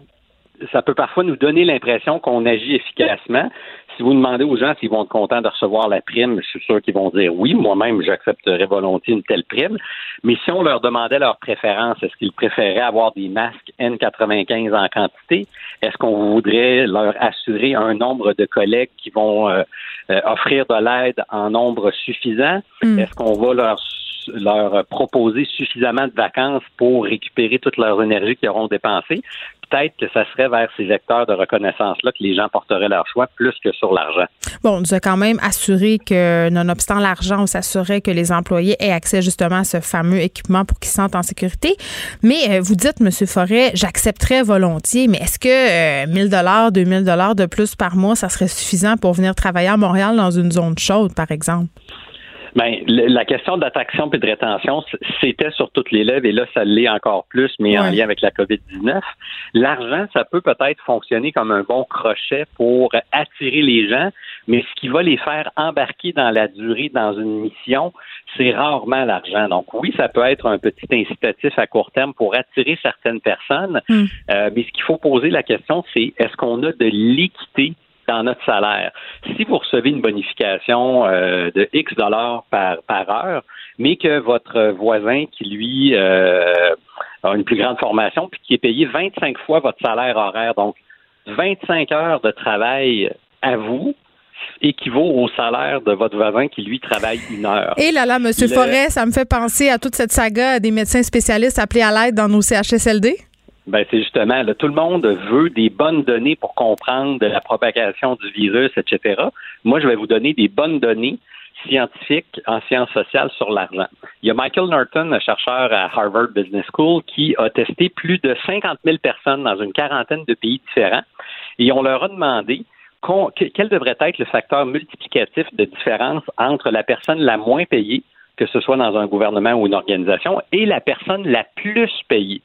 ça peut parfois nous donner l'impression qu'on agit efficacement. Si vous demandez aux gens s'ils vont être contents de recevoir la prime, je suis sûr qu'ils vont dire oui. Moi-même, j'accepterais volontiers une telle prime. Mais si on leur demandait leur préférence, est-ce qu'ils préféraient avoir des masques N95 en quantité? Est-ce qu'on voudrait leur assurer un nombre de collègues qui vont euh, euh, offrir de l'aide en nombre suffisant? Hmm. Est-ce qu'on va leur leur proposer suffisamment de vacances pour récupérer toute leur énergie qu'ils auront dépensée, peut-être que ça serait vers ces vecteurs de reconnaissance-là que les gens porteraient leur choix plus que sur l'argent. Bon, on nous a quand même assuré que, nonobstant l'argent, on s'assurait que les employés aient accès justement à ce fameux équipement pour qu'ils se sentent en sécurité. Mais euh, vous dites, M. Forêt, j'accepterais volontiers, mais est-ce que 1000 dollars, 2000 dollars de plus par mois, ça serait suffisant pour venir travailler à Montréal dans une zone chaude, par exemple? Bien, la question d'attraction et de rétention, c'était sur toutes les lèvres et là, ça l'est encore plus, mais en lien avec la COVID-19. L'argent, ça peut peut-être fonctionner comme un bon crochet pour attirer les gens, mais ce qui va les faire embarquer dans la durée dans une mission, c'est rarement l'argent. Donc oui, ça peut être un petit incitatif à court terme pour attirer certaines personnes, hmm. euh, mais ce qu'il faut poser la question, c'est est-ce qu'on a de l'équité dans notre salaire. Si vous recevez une bonification euh, de X dollars par, par heure, mais que votre voisin qui, lui, euh, a une plus grande formation, puis qui est payé 25 fois votre salaire horaire, donc 25 heures de travail à vous, équivaut au salaire de votre voisin qui, lui, travaille une heure. Et là là, M. Forêt, ça me fait penser à toute cette saga des médecins spécialistes appelés à l'aide dans nos CHSLD? Ben, c'est justement, là, tout le monde veut des bonnes données pour comprendre la propagation du virus, etc. Moi, je vais vous donner des bonnes données scientifiques en sciences sociales sur l'argent. Il y a Michael Norton, un chercheur à Harvard Business School, qui a testé plus de 50 000 personnes dans une quarantaine de pays différents et on leur a demandé quel devrait être le facteur multiplicatif de différence entre la personne la moins payée, que ce soit dans un gouvernement ou une organisation, et la personne la plus payée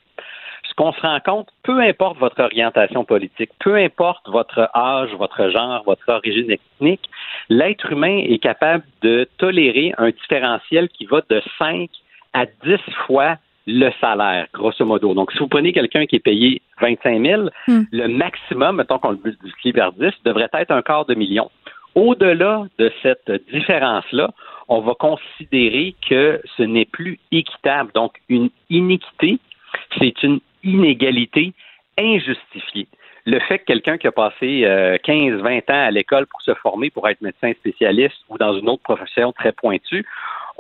qu'on se rend compte, peu importe votre orientation politique, peu importe votre âge, votre genre, votre origine ethnique, l'être humain est capable de tolérer un différentiel qui va de 5 à 10 fois le salaire, grosso modo. Donc, si vous prenez quelqu'un qui est payé 25 000, hmm. le maximum, mettons qu'on le multiplie par 10, devrait être un quart de million. Au-delà de cette différence-là, on va considérer que ce n'est plus équitable. Donc, une iniquité, c'est une inégalité injustifiée. Le fait que quelqu'un qui a passé 15-20 euh, ans à l'école pour se former pour être médecin spécialiste ou dans une autre profession très pointue,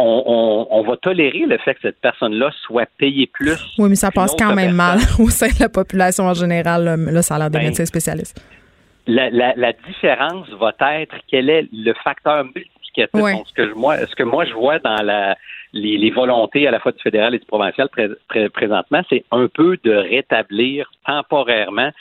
on, va tolérer le fait que cette personne-là soit payée plus. Oui, mais ça passe quand même mal au sein de la population en général, le, salaire des ben, médecins spécialistes. La, la, différence va être quel est le facteur ce, que moi, ce que moi je vois dans la, les, volontés à la fois du fédéral et du provincial présentement, c'est un peu de rétablir temporairement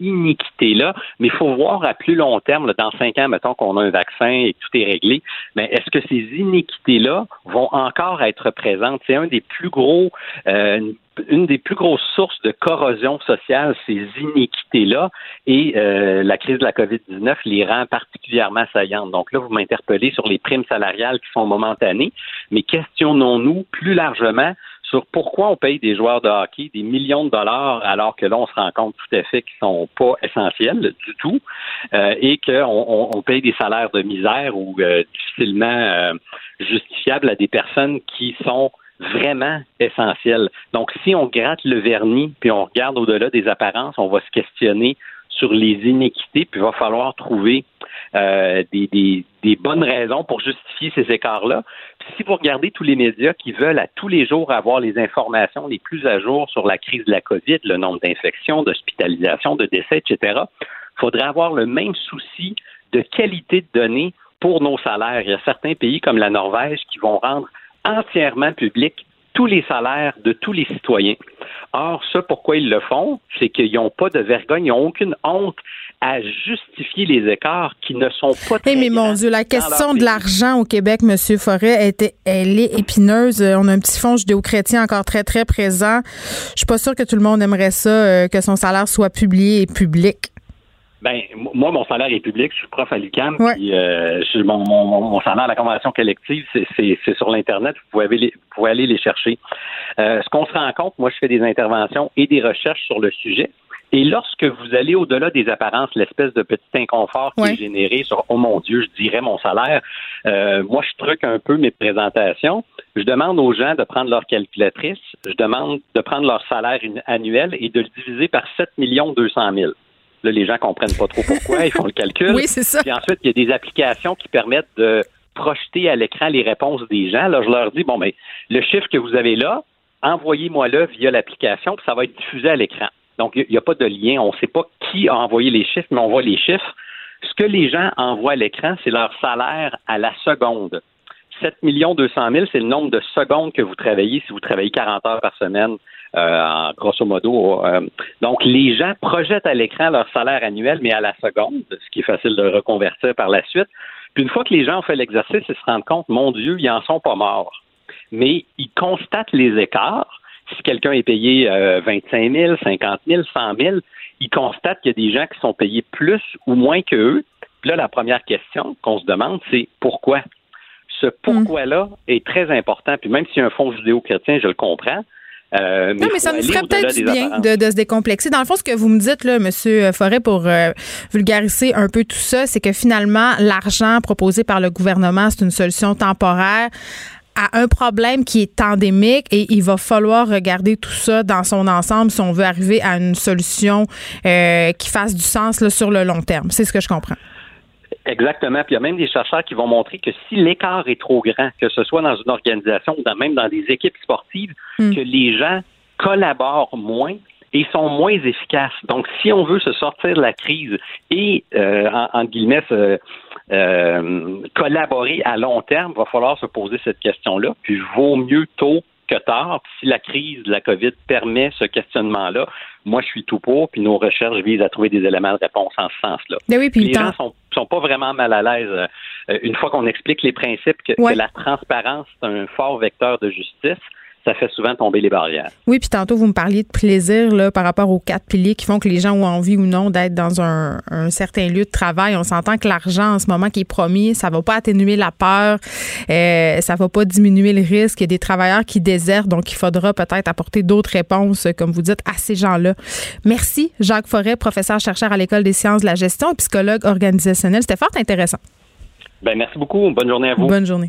iniquité-là, mais il faut voir à plus long terme, dans cinq ans, mettons qu'on a un vaccin et tout est réglé, mais est-ce que ces iniquités-là vont encore être présentes? C'est un des plus gros, euh, une des plus grosses sources de corrosion sociale, ces iniquités-là, et euh, la crise de la COVID-19 les rend particulièrement saillantes. Donc là, vous m'interpellez sur les primes salariales qui sont momentanées, mais questionnons-nous plus largement sur pourquoi on paye des joueurs de hockey des millions de dollars alors que là, on se rend compte tout à fait qu'ils sont pas essentiels du tout euh, et qu'on on, paye des salaires de misère ou euh, difficilement justifiables à des personnes qui sont vraiment essentiel. Donc, si on gratte le vernis puis on regarde au-delà des apparences, on va se questionner sur les inéquités, puis il va falloir trouver euh, des, bonnes raisons pour justifier ces écarts-là. si vous regardez tous les médias qui veulent à tous les jours avoir les informations les plus à jour sur la crise de la COVID, le nombre d'infections, d'hospitalisations, de décès, etc., il faudrait avoir le même souci de qualité de données pour nos salaires. Il y a certains pays comme la Norvège qui vont rendre entièrement public tous les salaires de tous les citoyens. Or, ça, pourquoi ils le font, c'est qu'ils n'ont pas de vergogne, ils n'ont aucune honte à justifier les écarts qui ne sont pas très Mais mon Dieu, la question de l'argent au Québec, M. Forêt, était, elle est épineuse. On a un petit fonds judéo-chrétien encore très, très présent. Je suis pas sûre que tout le monde aimerait ça, euh, que son salaire soit publié et public. Ben, moi, mon salaire est public. Je suis prof à l'UQAM. Puis, euh, mon, mon, salaire à la convention collective, c'est sur l'Internet. Vous pouvez, aller, vous pouvez aller les chercher. Euh, ce qu'on se rend compte, moi, je fais des interventions et des recherches sur le sujet. Et lorsque vous allez au-delà des apparences, l'espèce de petit inconfort qui est généré sur oh mon Dieu, je dirais mon salaire, euh, moi je truque un peu mes présentations. Je demande aux gens de prendre leur calculatrice, je demande de prendre leur salaire annuel et de le diviser par 7 200 000. Là, les gens comprennent pas trop pourquoi, ils font le calcul. Oui, c'est ça. Puis ensuite, il y a des applications qui permettent de projeter à l'écran les réponses des gens. Là, je leur dis, bon, mais le chiffre que vous avez là, envoyez-moi-le via l'application, puis ça va être diffusé à l'écran. Donc, il n'y a, pas de lien. On ne sait pas qui a envoyé les chiffres, mais on voit les chiffres. Ce que les gens envoient à l'écran, c'est leur salaire à la seconde. 7 200 000, c'est le nombre de secondes que vous travaillez si vous travaillez 40 heures par semaine euh, grosso modo. Euh, donc, les gens projettent à l'écran leur salaire annuel, mais à la seconde, ce qui est facile de reconvertir par la suite. Puis une fois que les gens ont fait l'exercice, ils se rendent compte, mon Dieu, ils en sont pas morts. Mais ils constatent les écarts. Si quelqu'un est payé 25 000, 50 000, 100 000, ils constatent qu'il y a des gens qui sont payés plus ou moins que eux. Puis là, la première question qu'on se demande, c'est pourquoi? Ce pourquoi-là est très important. Puis même si un fonds judéo-chrétien, je le comprends, Euh, non, mais ça nous ferait peut-être du bien de, se décomplexer. Dans le fond, ce que vous me dites, là, M. Forêt, pour euh, vulgariser un peu tout ça, c'est que finalement, l'argent proposé par le gouvernement, c'est une solution temporaire à un problème qui est endémique et il va falloir regarder tout ça dans son ensemble si on veut arriver à une solution euh, qui fasse du sens là, sur le long terme. C'est ce que je comprends. Exactement. Puis il y a même des chercheurs qui vont montrer que si l'écart est trop grand, que ce soit dans une organisation ou même dans des équipes sportives, hmm. que les gens collaborent moins et sont moins efficaces. Donc, si on veut se sortir de la crise et, euh, en, guillemets, euh, collaborer à long terme, il va falloir se poser cette question-là. Puis, vaut mieux tôt que tard. si la crise de la COVID permet ce questionnement-là, moi, je suis tout pour, puis nos recherches visent à trouver des éléments de réponse en ce sens-là. Ben oui, puis les gens sont, sont pas vraiment mal à l'aise euh, une fois qu'on explique les principes que la transparence, c'est un fort vecteur de justice ça fait souvent tomber les barrières. Oui, puis tantôt, vous me parliez de plaisir là, par rapport aux quatre piliers qui font que les gens ont envie ou non d'être dans un, certain lieu de travail. On s'entend que l'argent en ce moment qui est promis, ça va pas atténuer la peur, euh, ça va pas diminuer le risque. Il y a des travailleurs qui désertent, donc il faudra peut-être apporter d'autres réponses, comme vous dites, à ces gens-là. Merci, Jacques Forêt, professeur chercheur à l'École des sciences de la gestion et psychologue organisationnel. C'était fort intéressant. Ben, merci beaucoup. Bonne journée à vous. Bonne journée.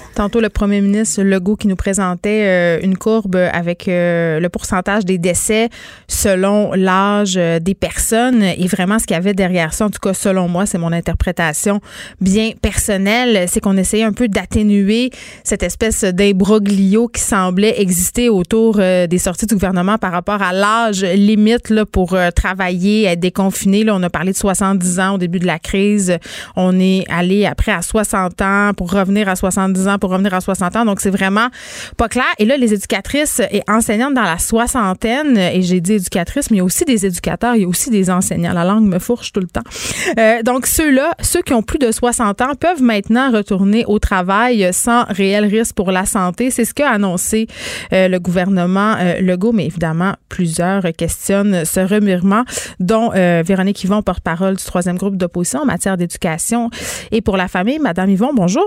Tantôt, le premier ministre Legault qui nous présentait euh, une courbe avec euh, le pourcentage des décès selon l'âge euh, des personnes et vraiment ce qu'il y avait derrière ça, en tout cas selon moi, c'est mon interprétation bien personnelle, c'est qu'on essayait un peu d'atténuer cette espèce d'imbroglio qui semblait exister autour des sorties du gouvernement par rapport à l'âge limite là, pour travailler, être déconfiné. Là, on a parlé de 70 ans au début de la crise. On est allé après à 60 ans pour revenir à 70 ans pour revenir à 60 ans. Donc, c'est vraiment pas clair. Et là, les éducatrices et enseignantes dans la soixantaine, et j'ai dit éducatrices, mais il y a aussi des éducateurs, il y a aussi des enseignants. La langue me fourche tout le temps. Euh, donc, ceux-là, ceux qui ont plus de 60 ans, peuvent maintenant retourner au travail sans réel risque pour la santé. C'est ce qu'a annoncé euh, le gouvernement euh, Legault, mais évidemment, plusieurs questionnent ce remirement, dont Véronique Yvon, porte-parole du troisième groupe d'opposition en matière d'éducation et pour la famille. Madame Yvon, bonjour.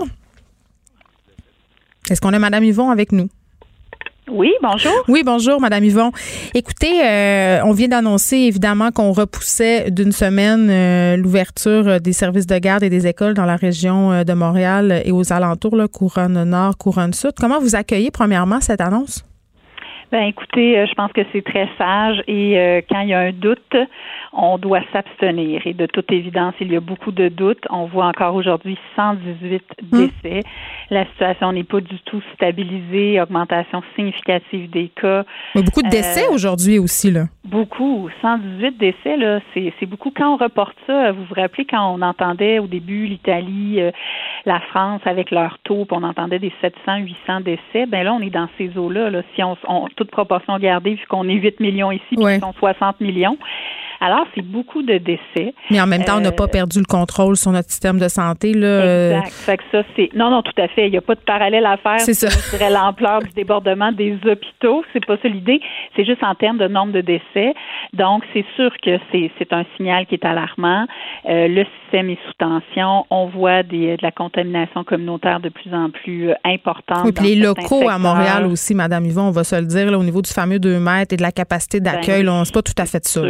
Est-ce qu'on a Madame Yvon avec nous? Oui, bonjour. Oui, bonjour, Madame Yvon. Écoutez, euh, on vient d'annoncer évidemment qu'on repoussait d'une semaine euh, l'ouverture des services de garde et des écoles dans la région euh, de Montréal et aux alentours, là, couronne nord, couronne sud. Comment vous accueillez premièrement cette annonce? Ben écoutez, je pense que c'est très sage et quand il y a un doute, on doit s'abstenir. Et de toute évidence, il y a beaucoup de doutes. On voit encore aujourd'hui 118 hmm. décès. La situation n'est pas du tout stabilisée, augmentation significative des cas. Mais beaucoup de décès euh, aujourd'hui aussi, là. Beaucoup. 118 décès, là, c'est beaucoup. Quand on reporte ça, vous vous rappelez quand on entendait au début l'Italie, euh, la France avec leur taux, puis on entendait des 700, 800 décès, ben là, on est dans ces eaux-là. Là. Si on, toute proportion gardée, vu qu'on est 8 millions ici, puis ils sont 60 millions, alors, c'est beaucoup de décès. Mais en même temps, on n'a pas euh, perdu le contrôle sur notre système de santé. Là. Exact. Fait que ça, c'est. Non, non, tout à fait. Il n'y a pas de parallèle à faire. C'est ça. Je l'ampleur du débordement des hôpitaux. C'est pas ça l'idée. C'est juste en termes de nombre de décès. Donc, c'est sûr que c'est, un signal qui est alarmant. Euh, le système est sous tension. On voit des, de la contamination communautaire de plus en plus euh, importante. Oui, puis les locaux à Montréal aussi, Madame Yvon, on va se le dire, là, au niveau du fameux 2 mètres et de la capacité d'accueil, ben, c'est pas tout à fait ça.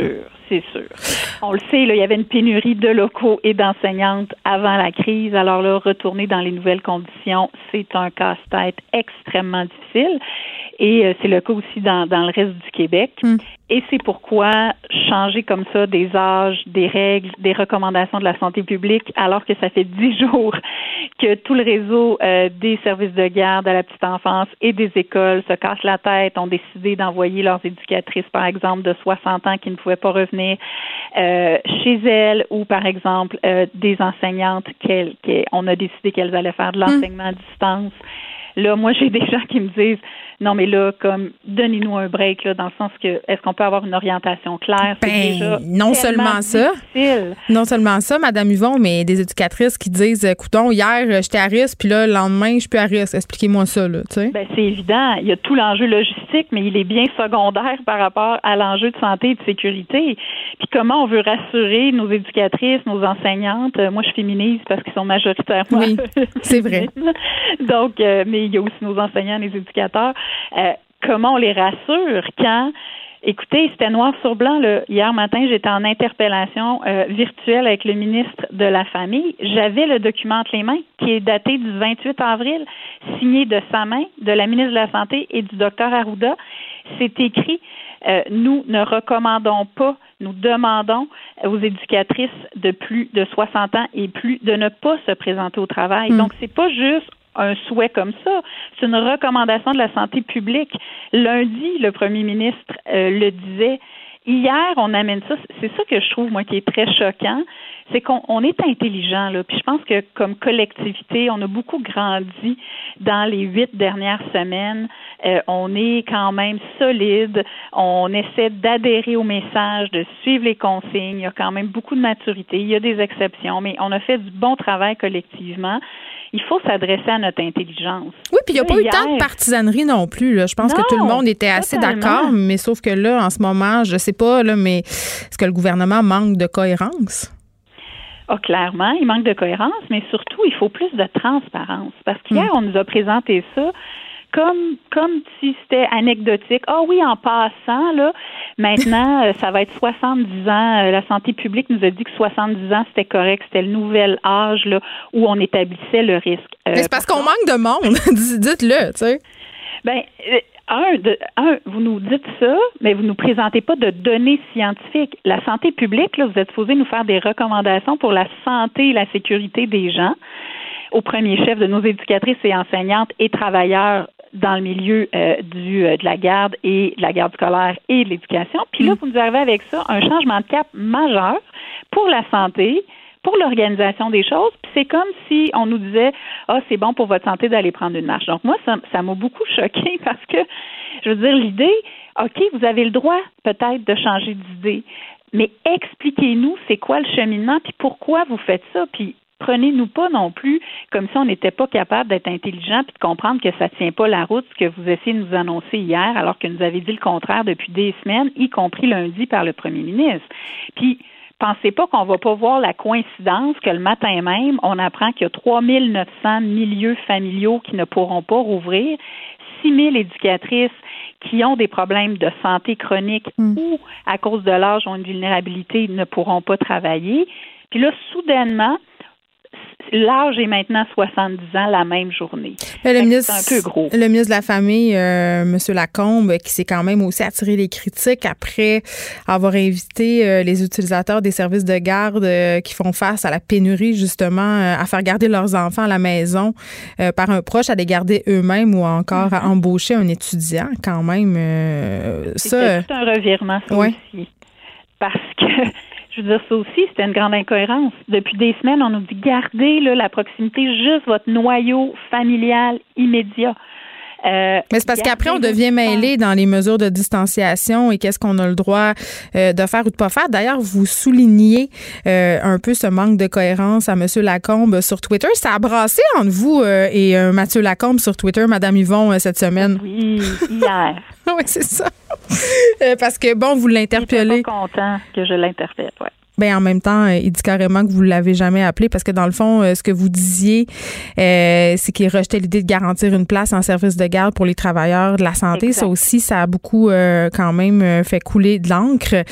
On le sait, il y avait une pénurie de locaux et d'enseignantes avant la crise. Alors là, retourner dans les nouvelles conditions, c'est un casse-tête extrêmement difficile. Et euh, c'est le cas aussi dans, dans le reste du Québec. Hmm. Et c'est pourquoi changer comme ça des âges, des règles, des recommandations de la santé publique, alors que ça fait dix jours que tout le réseau euh, des services de garde à la petite enfance et des écoles se cassent la tête, ont décidé d'envoyer leurs éducatrices, par exemple, de 60 ans qui ne pouvaient pas revenir euh, chez elles, ou par exemple des enseignantes qu'on a décidé qu'elles allaient faire de l'enseignement à distance. Là, moi, j'ai des gens qui me disent non, mais là, comme donnez-nous un break là, dans le sens que est-ce qu'on peut avoir une orientation claire? Ben, non seulement ça, non seulement ça, Madame Yvon, mais des éducatrices qui disent, écoutons, hier j'étais à risque, puis là le lendemain je suis plus à risque. Expliquez-moi ça là, tu sais. Ben, c'est évident, il y a tout l'enjeu logistique, mais il est bien secondaire par rapport à l'enjeu de santé et de sécurité. Puis comment on veut rassurer nos éducatrices, nos enseignantes? Moi, je féminise parce qu'ils sont majoritairement. Oui, c'est vrai. Donc, euh, mais il y a aussi nos enseignants, les éducateurs. Euh, comment on les rassure quand Écoutez, c'était noir sur blanc. Hier matin, j'étais en interpellation euh, virtuelle avec le ministre de la Famille. J'avais le document entre les mains qui est daté du 28 avril, signé de sa main, de la ministre de la Santé et du docteur Arruda. C'est écrit euh, nous ne recommandons pas, nous demandons aux éducatrices de plus de 60 ans et plus de ne pas se présenter au travail. Donc, hmm. Donc, c'est pas juste un souhait comme ça. C'est une recommandation de la santé publique. Lundi, le premier ministre euh, le disait. Hier, on amène ça. C'est ça que je trouve, moi, qui est très choquant. C'est qu'on est intelligent, là. Puis je pense que comme collectivité, on a beaucoup grandi dans les huit dernières semaines. Euh, on est quand même solide. On essaie d'adhérer au message, de suivre les consignes. Il y a quand même beaucoup de maturité. Il y a des exceptions, mais on a fait du bon travail collectivement il faut s'adresser à notre intelligence. Oui, puis il n'y a pas eu tant de partisanerie non plus. Je pense que tout le monde était assez d'accord, mais sauf que là, en ce moment, je ne sais pas, là, mais est-ce que le gouvernement manque de cohérence? Ah, clairement, il manque de cohérence, mais surtout, il faut plus de transparence. Parce qu'hier, hmm. on nous a présenté ça comme comme si c'était anecdotique. Ah oui, en passant là, maintenant euh, ça va être 70 ans. Euh, la santé publique nous a dit que 70 ans c'était correct, c'était le nouvel âge là où on établissait le risque. Euh, c'est parce qu'on manque de monde, dites-le, tu sais. Ben un, de, un, vous nous dites ça, mais vous nous présentez pas de données scientifiques. La santé publique, là, vous êtes supposé nous faire des recommandations pour la santé et la sécurité des gens au premier chef de nos éducatrices et enseignantes et travailleurs dans le milieu euh, du, euh, de la garde et de la garde scolaire et de l'éducation. Puis là, mm. vous nous arrivez avec ça, un changement de cap majeur pour la santé, pour l'organisation des choses. Puis c'est comme si on nous disait Ah, c'est bon pour votre santé d'aller prendre une marche. Donc moi, ça, m'a beaucoup choqué parce que je veux dire, l'idée, OK, vous avez le droit peut-être de changer d'idée. Mais expliquez-nous c'est quoi le cheminement, puis pourquoi vous faites ça, puis prenez-nous pas non plus comme si on n'était pas capable d'être intelligent puis de comprendre que ça tient pas la route ce que vous essayez de nous annoncer hier, alors que nous avez dit le contraire depuis des semaines, y compris lundi par le premier ministre. Puis pensez pas qu'on va pas voir la coïncidence que le matin même, on apprend qu'il y a 3900 milieux familiaux qui ne pourront pas rouvrir, 6000 éducatrices qui ont des problèmes de santé chronique hmm. ou à cause de l'âge ont une vulnérabilité ne pourront pas travailler. Puis là, soudainement, l'âge est maintenant 70 ans la même journée. Le ministre, un peu gros. Le ministre de la Famille, euh, M. Lacombe, qui s'est quand même aussi attiré les critiques après avoir invité euh, les utilisateurs des services de garde euh, qui font face à la pénurie, justement, à faire garder leurs enfants à la maison par un proche, à les garder eux-mêmes ou encore à mm-hmm. embaucher un étudiant, quand même. ça. C'est un revirement, ça aussi. Parce que je veux dire, ça aussi, c'était une grande incohérence. Depuis des semaines, on nous dit gardez la proximité, juste votre noyau familial immédiat. Euh, Mais c'est parce qu'après, on devient mêlé dans les mesures de distanciation et qu'est-ce qu'on a le droit euh, de faire ou de pas faire. D'ailleurs, vous soulignez euh, un peu ce manque de cohérence à M. Lacombe sur Twitter. Ça a brassé entre vous et Mathieu Lacombe sur Twitter, Madame Yvon, cette semaine. Oui, hier. oui, c'est ça. parce que, bon, vous l'interpellez. Je suis content que je l'interpelle, oui. Ben en même temps, euh, il dit carrément que vous l'avez jamais appelé parce que dans le fond, euh, ce que vous disiez, euh, c'est qu'il rejetait l'idée de garantir une place en service de garde pour les travailleurs de la santé. Ça aussi, ça a beaucoup quand même fait couler de l'encre.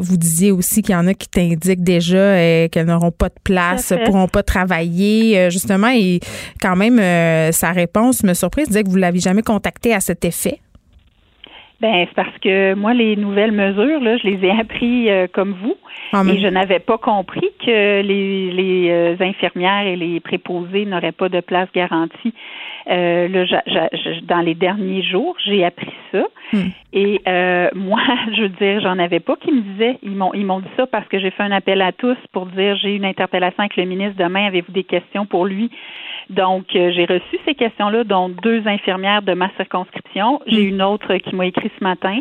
vous disiez aussi qu'il y en a qui t'indiquent déjà qu'elles n'auront pas de place, pourront pas travailler. justement, et quand même, sa réponse me surprise. Il disait que vous l'aviez jamais contacté à cet effet. Ben, c'est parce que moi, les nouvelles mesures, là, je les ai appris euh, comme vous. Ah, et je n'avais pas compris que les, les euh, infirmières et les préposés n'auraient pas de place garantie. Euh, là, dans les derniers jours, j'ai appris ça. Hmm. Et euh, moi, je veux dire, j'en avais pas qui me disaient. Ils m'ont ils m'ont dit ça parce que j'ai fait un appel à tous pour dire j'ai une interpellation avec le ministre demain. Avez-vous des questions pour lui? Donc, euh, j'ai reçu ces questions-là, dont deux infirmières de ma circonscription. J'ai une autre qui m'a écrit ce matin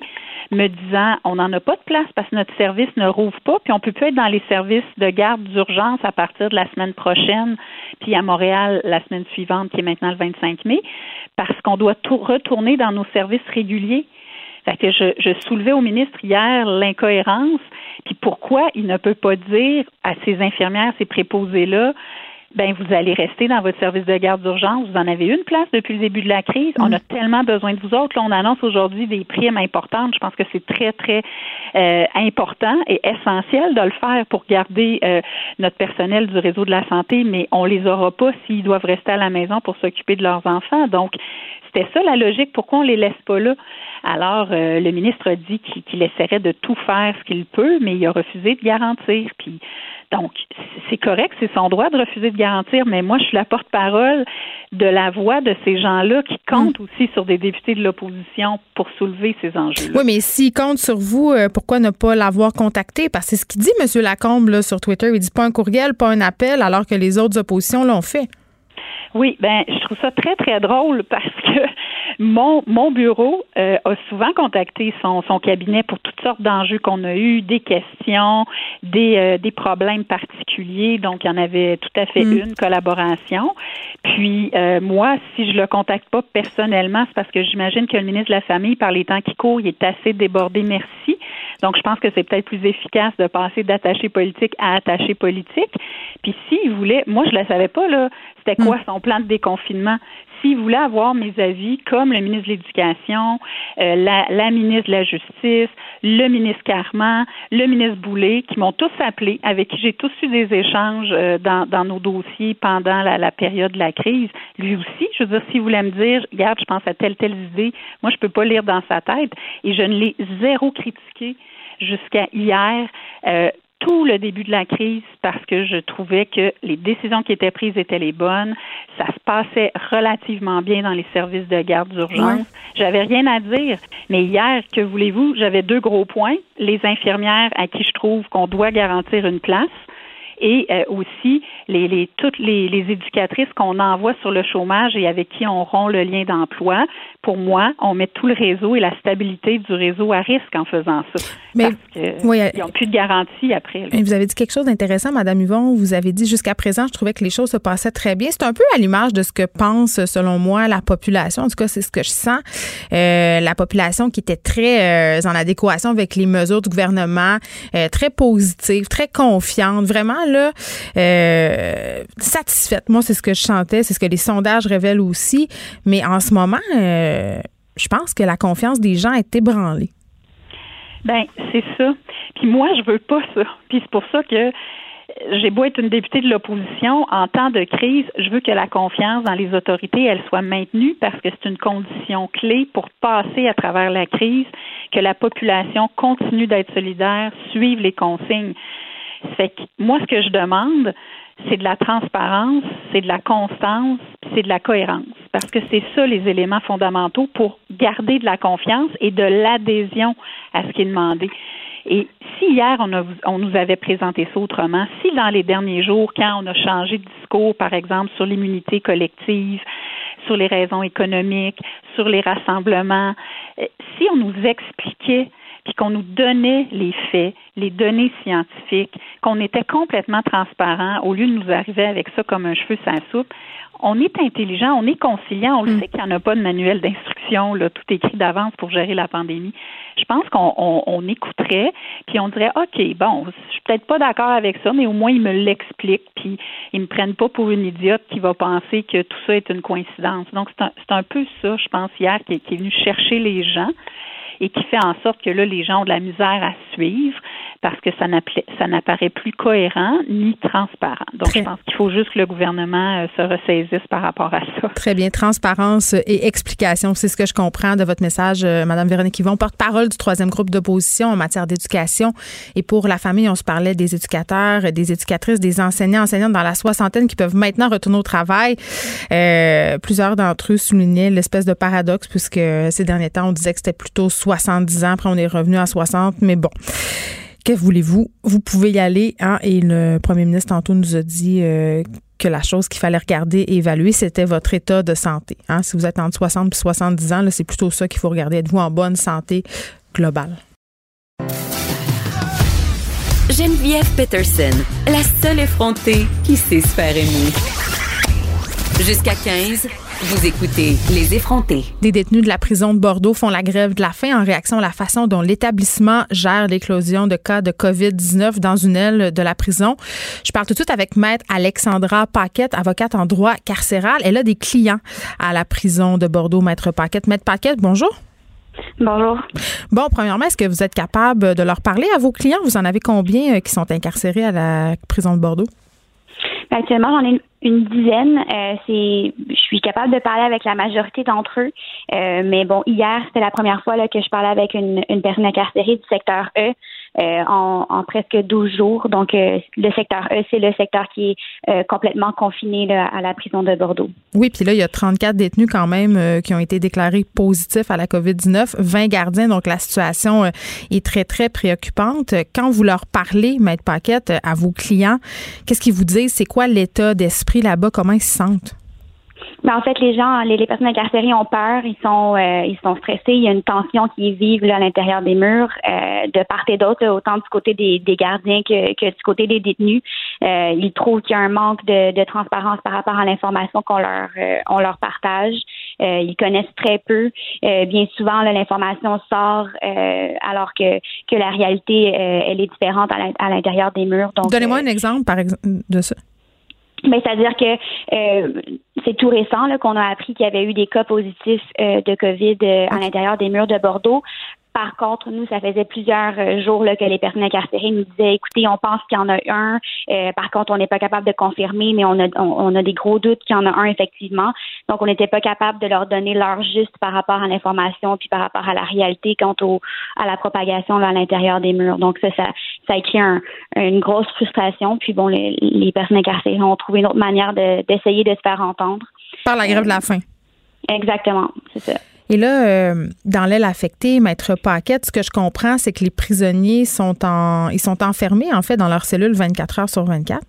me disant on n'en a pas de place parce que notre service ne rouvre pas, puis on peut plus être dans les services de garde d'urgence à partir de la semaine prochaine, puis à Montréal la semaine suivante, qui est maintenant le 25 mai, parce qu'on doit tout retourner dans nos services réguliers. Fait je, je soulevais au ministre hier l'incohérence, puis pourquoi il ne peut pas dire à ces infirmières, ces préposés-là, ben vous allez rester dans votre service de garde d'urgence. Vous en avez une place depuis le début de la crise. On a mm. tellement besoin de vous autres. Là, on annonce aujourd'hui des primes importantes. Je pense que c'est très, très euh, important et essentiel de le faire pour garder euh, notre personnel du réseau de la santé, mais on les aura pas s'ils doivent rester à la maison pour s'occuper de leurs enfants. Donc, c'était ça la logique. Pourquoi on les laisse pas là? Alors, euh, le ministre a dit qu'il essaierait de tout faire ce qu'il peut, mais il a refusé de garantir. Puis, donc, c'est correct, c'est son droit de refuser de garantir, mais moi, je suis la porte-parole de la voix de ces gens-là qui comptent mm. aussi sur des députés de l'opposition pour soulever ces enjeux. Oui, mais s'ils comptent sur vous, euh, pourquoi ne pas l'avoir contacté? Parce que c'est ce qu'il dit, M. Lacombe, là, sur Twitter. Il dit pas un courriel, pas un appel, alors que les autres oppositions l'ont fait. Oui, ben je trouve ça très très drôle parce que mon mon bureau euh, a souvent contacté son son cabinet pour toutes sortes d'enjeux qu'on a eu, des questions, des euh, des problèmes particuliers. Donc il y en avait tout à fait mm. une collaboration. Puis euh, moi, si je le contacte pas personnellement, c'est parce que j'imagine que le ministre de la Famille, par les temps qui courent, il est assez débordé. Merci. Donc je pense que c'est peut-être plus efficace de passer d'attaché politique à attaché politique. Puis s'il voulait, moi je le savais pas là c'était quoi mm. son plan de déconfinement? S'il voulait avoir mes avis, comme le ministre de l'Éducation, euh, la, ministre de la Justice, le ministre Carman, le ministre Boulay, qui m'ont tous appelé, avec qui j'ai tous eu des échanges euh, dans, nos dossiers pendant la, période de la crise. Lui aussi, je veux dire, s'il voulait me dire, regarde, je pense à telle, telle idée, moi, je peux pas lire dans sa tête. Et je ne l'ai zéro critiqué jusqu'à hier. Euh, tout le début de la crise parce que je trouvais que les décisions qui étaient prises étaient les bonnes. Ça se passait relativement bien dans les services de garde d'urgence. J'avais rien à dire. Mais hier, que voulez-vous, j'avais deux gros points. Les infirmières à qui je trouve qu'on doit garantir une place et euh, aussi les, les, toutes les, les éducatrices qu'on envoie sur le chômage et avec qui on rompt le lien d'emploi. Pour moi, on met tout le réseau et la stabilité du réseau à risque en faisant ça. Mais parce oui, n'ont plus de garantie après. Vous avez dit quelque chose d'intéressant, Madame Yvon. Vous avez dit jusqu'à présent, je trouvais que les choses se passaient très bien. C'est un peu à l'image de ce que pense, selon moi, la population. En tout cas, c'est ce que je sens. Euh, la population qui était très euh, en adéquation avec les mesures du gouvernement, euh, très positive, très confiante, vraiment euh, satisfaite. Moi, c'est ce que je chantais, c'est ce que les sondages révèlent aussi. Mais en ce moment, euh, je pense que la confiance des gens est ébranlée. Ben, c'est ça. Puis moi, je veux pas ça. Puis c'est pour ça que j'ai beau être une députée de l'opposition, en temps de crise, je veux que la confiance dans les autorités, elle soit maintenue parce que c'est une condition clé pour passer à travers la crise, que la population continue d'être solidaire, suive les consignes. Fait que moi, ce que je demande, c'est de la transparence, c'est de la constance, c'est de la cohérence. Parce que c'est ça les éléments fondamentaux pour garder de la confiance et de l'adhésion à ce qui est demandé. Et si hier on, nous avait présenté ça autrement, si dans les derniers jours, quand on a changé de discours, par exemple, sur l'immunité collective, sur les raisons économiques, sur les rassemblements, euh, si on nous expliquait puis qu'on nous donnait les faits, les données scientifiques, qu'on était complètement transparent au lieu de nous arriver avec ça comme un cheveu sans soupe. On est intelligent, on est conciliant, on le mm. sait qu'il n'y en a pas de manuel d'instruction, là, tout écrit d'avance pour gérer la pandémie. Je pense qu'on on, écouterait, puis on dirait, OK, bon, je suis peut-être pas d'accord avec ça, mais au moins ils me l'expliquent, puis ils me prennent pas pour une idiote qui va penser que tout ça est une coïncidence. Donc, c'est un, un, peu ça, je pense, hier, qui, qui est venu chercher les gens et qui fait en sorte que là, les gens ont de la misère à suivre parce que ça n'apparaît plus cohérent ni transparent. Donc, je pense qu'il faut juste que le gouvernement euh, se ressaisisse par rapport à ça. Très bien. Transparence et explication, c'est ce que je comprends de votre message, euh, Madame Véronique Yvon, porte-parole du troisième groupe d'opposition en matière d'éducation. Et pour la famille, on se parlait des éducateurs, des éducatrices, des enseignants, enseignantes dans la soixantaine qui peuvent maintenant retourner au travail. Euh, plusieurs d'entre eux soulignaient l'espèce de paradoxe puisque ces derniers temps, on disait que c'était plutôt 70 ans, après on est revenu à 60, mais bon. Que voulez-vous? Vous pouvez y aller. Hein? Et le premier ministre tantôt nous a dit euh, que la chose qu'il fallait regarder et évaluer, c'était votre état de santé. Hein? Si vous êtes entre 60 et 70 ans, c'est plutôt ça qu'il faut regarder. Êtes-vous en bonne santé globale? Geneviève Peterson, la seule effrontée qui sait se faire aimer. Jusqu'à 15, vous écoutez Les effrontés. Des détenus de la prison de Bordeaux font la grève de la faim en réaction à la façon dont l'établissement gère l'éclosion de cas de COVID-19 dans une aile de la prison. Je parle tout de suite avec maître Alexandra Paquette, avocate en droit carcéral. Elle a des clients à la prison de Bordeaux, maître Paquette. Maître Paquette, bonjour. Bonjour. Bon, premièrement, est-ce que vous êtes capable de leur parler à vos clients? Vous en avez combien euh, qui sont incarcérés à la prison de Bordeaux? Actuellement, j'en ai une dizaine. Euh, c'est, je suis capable de parler avec la majorité d'entre eux. Euh, mais bon, hier, c'était la première fois là, que je parlais avec une, une personne incarcérée du secteur E. Euh, en, presque 12 jours. Donc, euh, le secteur E, c'est le secteur qui est euh, complètement confiné à la prison de Bordeaux. Oui, puis là, il y a 34 détenus quand même qui ont été déclarés positifs à la COVID-19, 20 gardiens. Donc, la situation est très, très préoccupante. Quand vous leur parlez, Maître Paquette, à vos clients, qu'est-ce qu'ils vous disent? C'est quoi l'état d'esprit là-bas? Comment ils se sentent? Mais en fait, les gens, les, personnes incarcérées ont peur, ils sont, euh, ils sont stressés. Il y a une tension qui est vive là, à l'intérieur des murs, euh, de part et d'autre, autant du côté des, des gardiens que, que, du côté des détenus. Euh, ils trouvent qu'il y a un manque de, de transparence par rapport à l'information qu'on leur, euh, on leur partage. ils connaissent très peu. bien souvent, l'information sort alors que, que la réalité, elle est différente à l'intérieur des murs. Donnez-moi un exemple, par exemple, de ça. Mais c'est-à-dire que euh, c'est tout récent qu'on a appris qu'il y avait eu des cas positifs euh, de COVID euh, à l'intérieur des murs de Bordeaux. Par contre, nous, ça faisait plusieurs euh, jours là, que les personnes incarcérées nous disaient, écoutez, on pense qu'il y en a un. Euh, par contre, on n'est pas capable de confirmer, mais on a, on, a des gros doutes qu'il y en a un effectivement. Donc, on n'était pas capable de leur donner l'heure juste par rapport à l'information puis par rapport à la réalité quant au, à la propagation à l'intérieur des murs. Donc, ça, ça, ça a créé une grosse frustration. Puis, bon, les, les personnes incarcérées ont trouvé une autre manière d'essayer de, se faire entendre. Par la grève de la faim. Exactement, c'est ça. Et là, euh, dans l'aile affectée, Maître Paquette, ce que je comprends, c'est que les prisonniers sont en, ils sont enfermés, en fait, dans leur cellule 24 heures sur 24.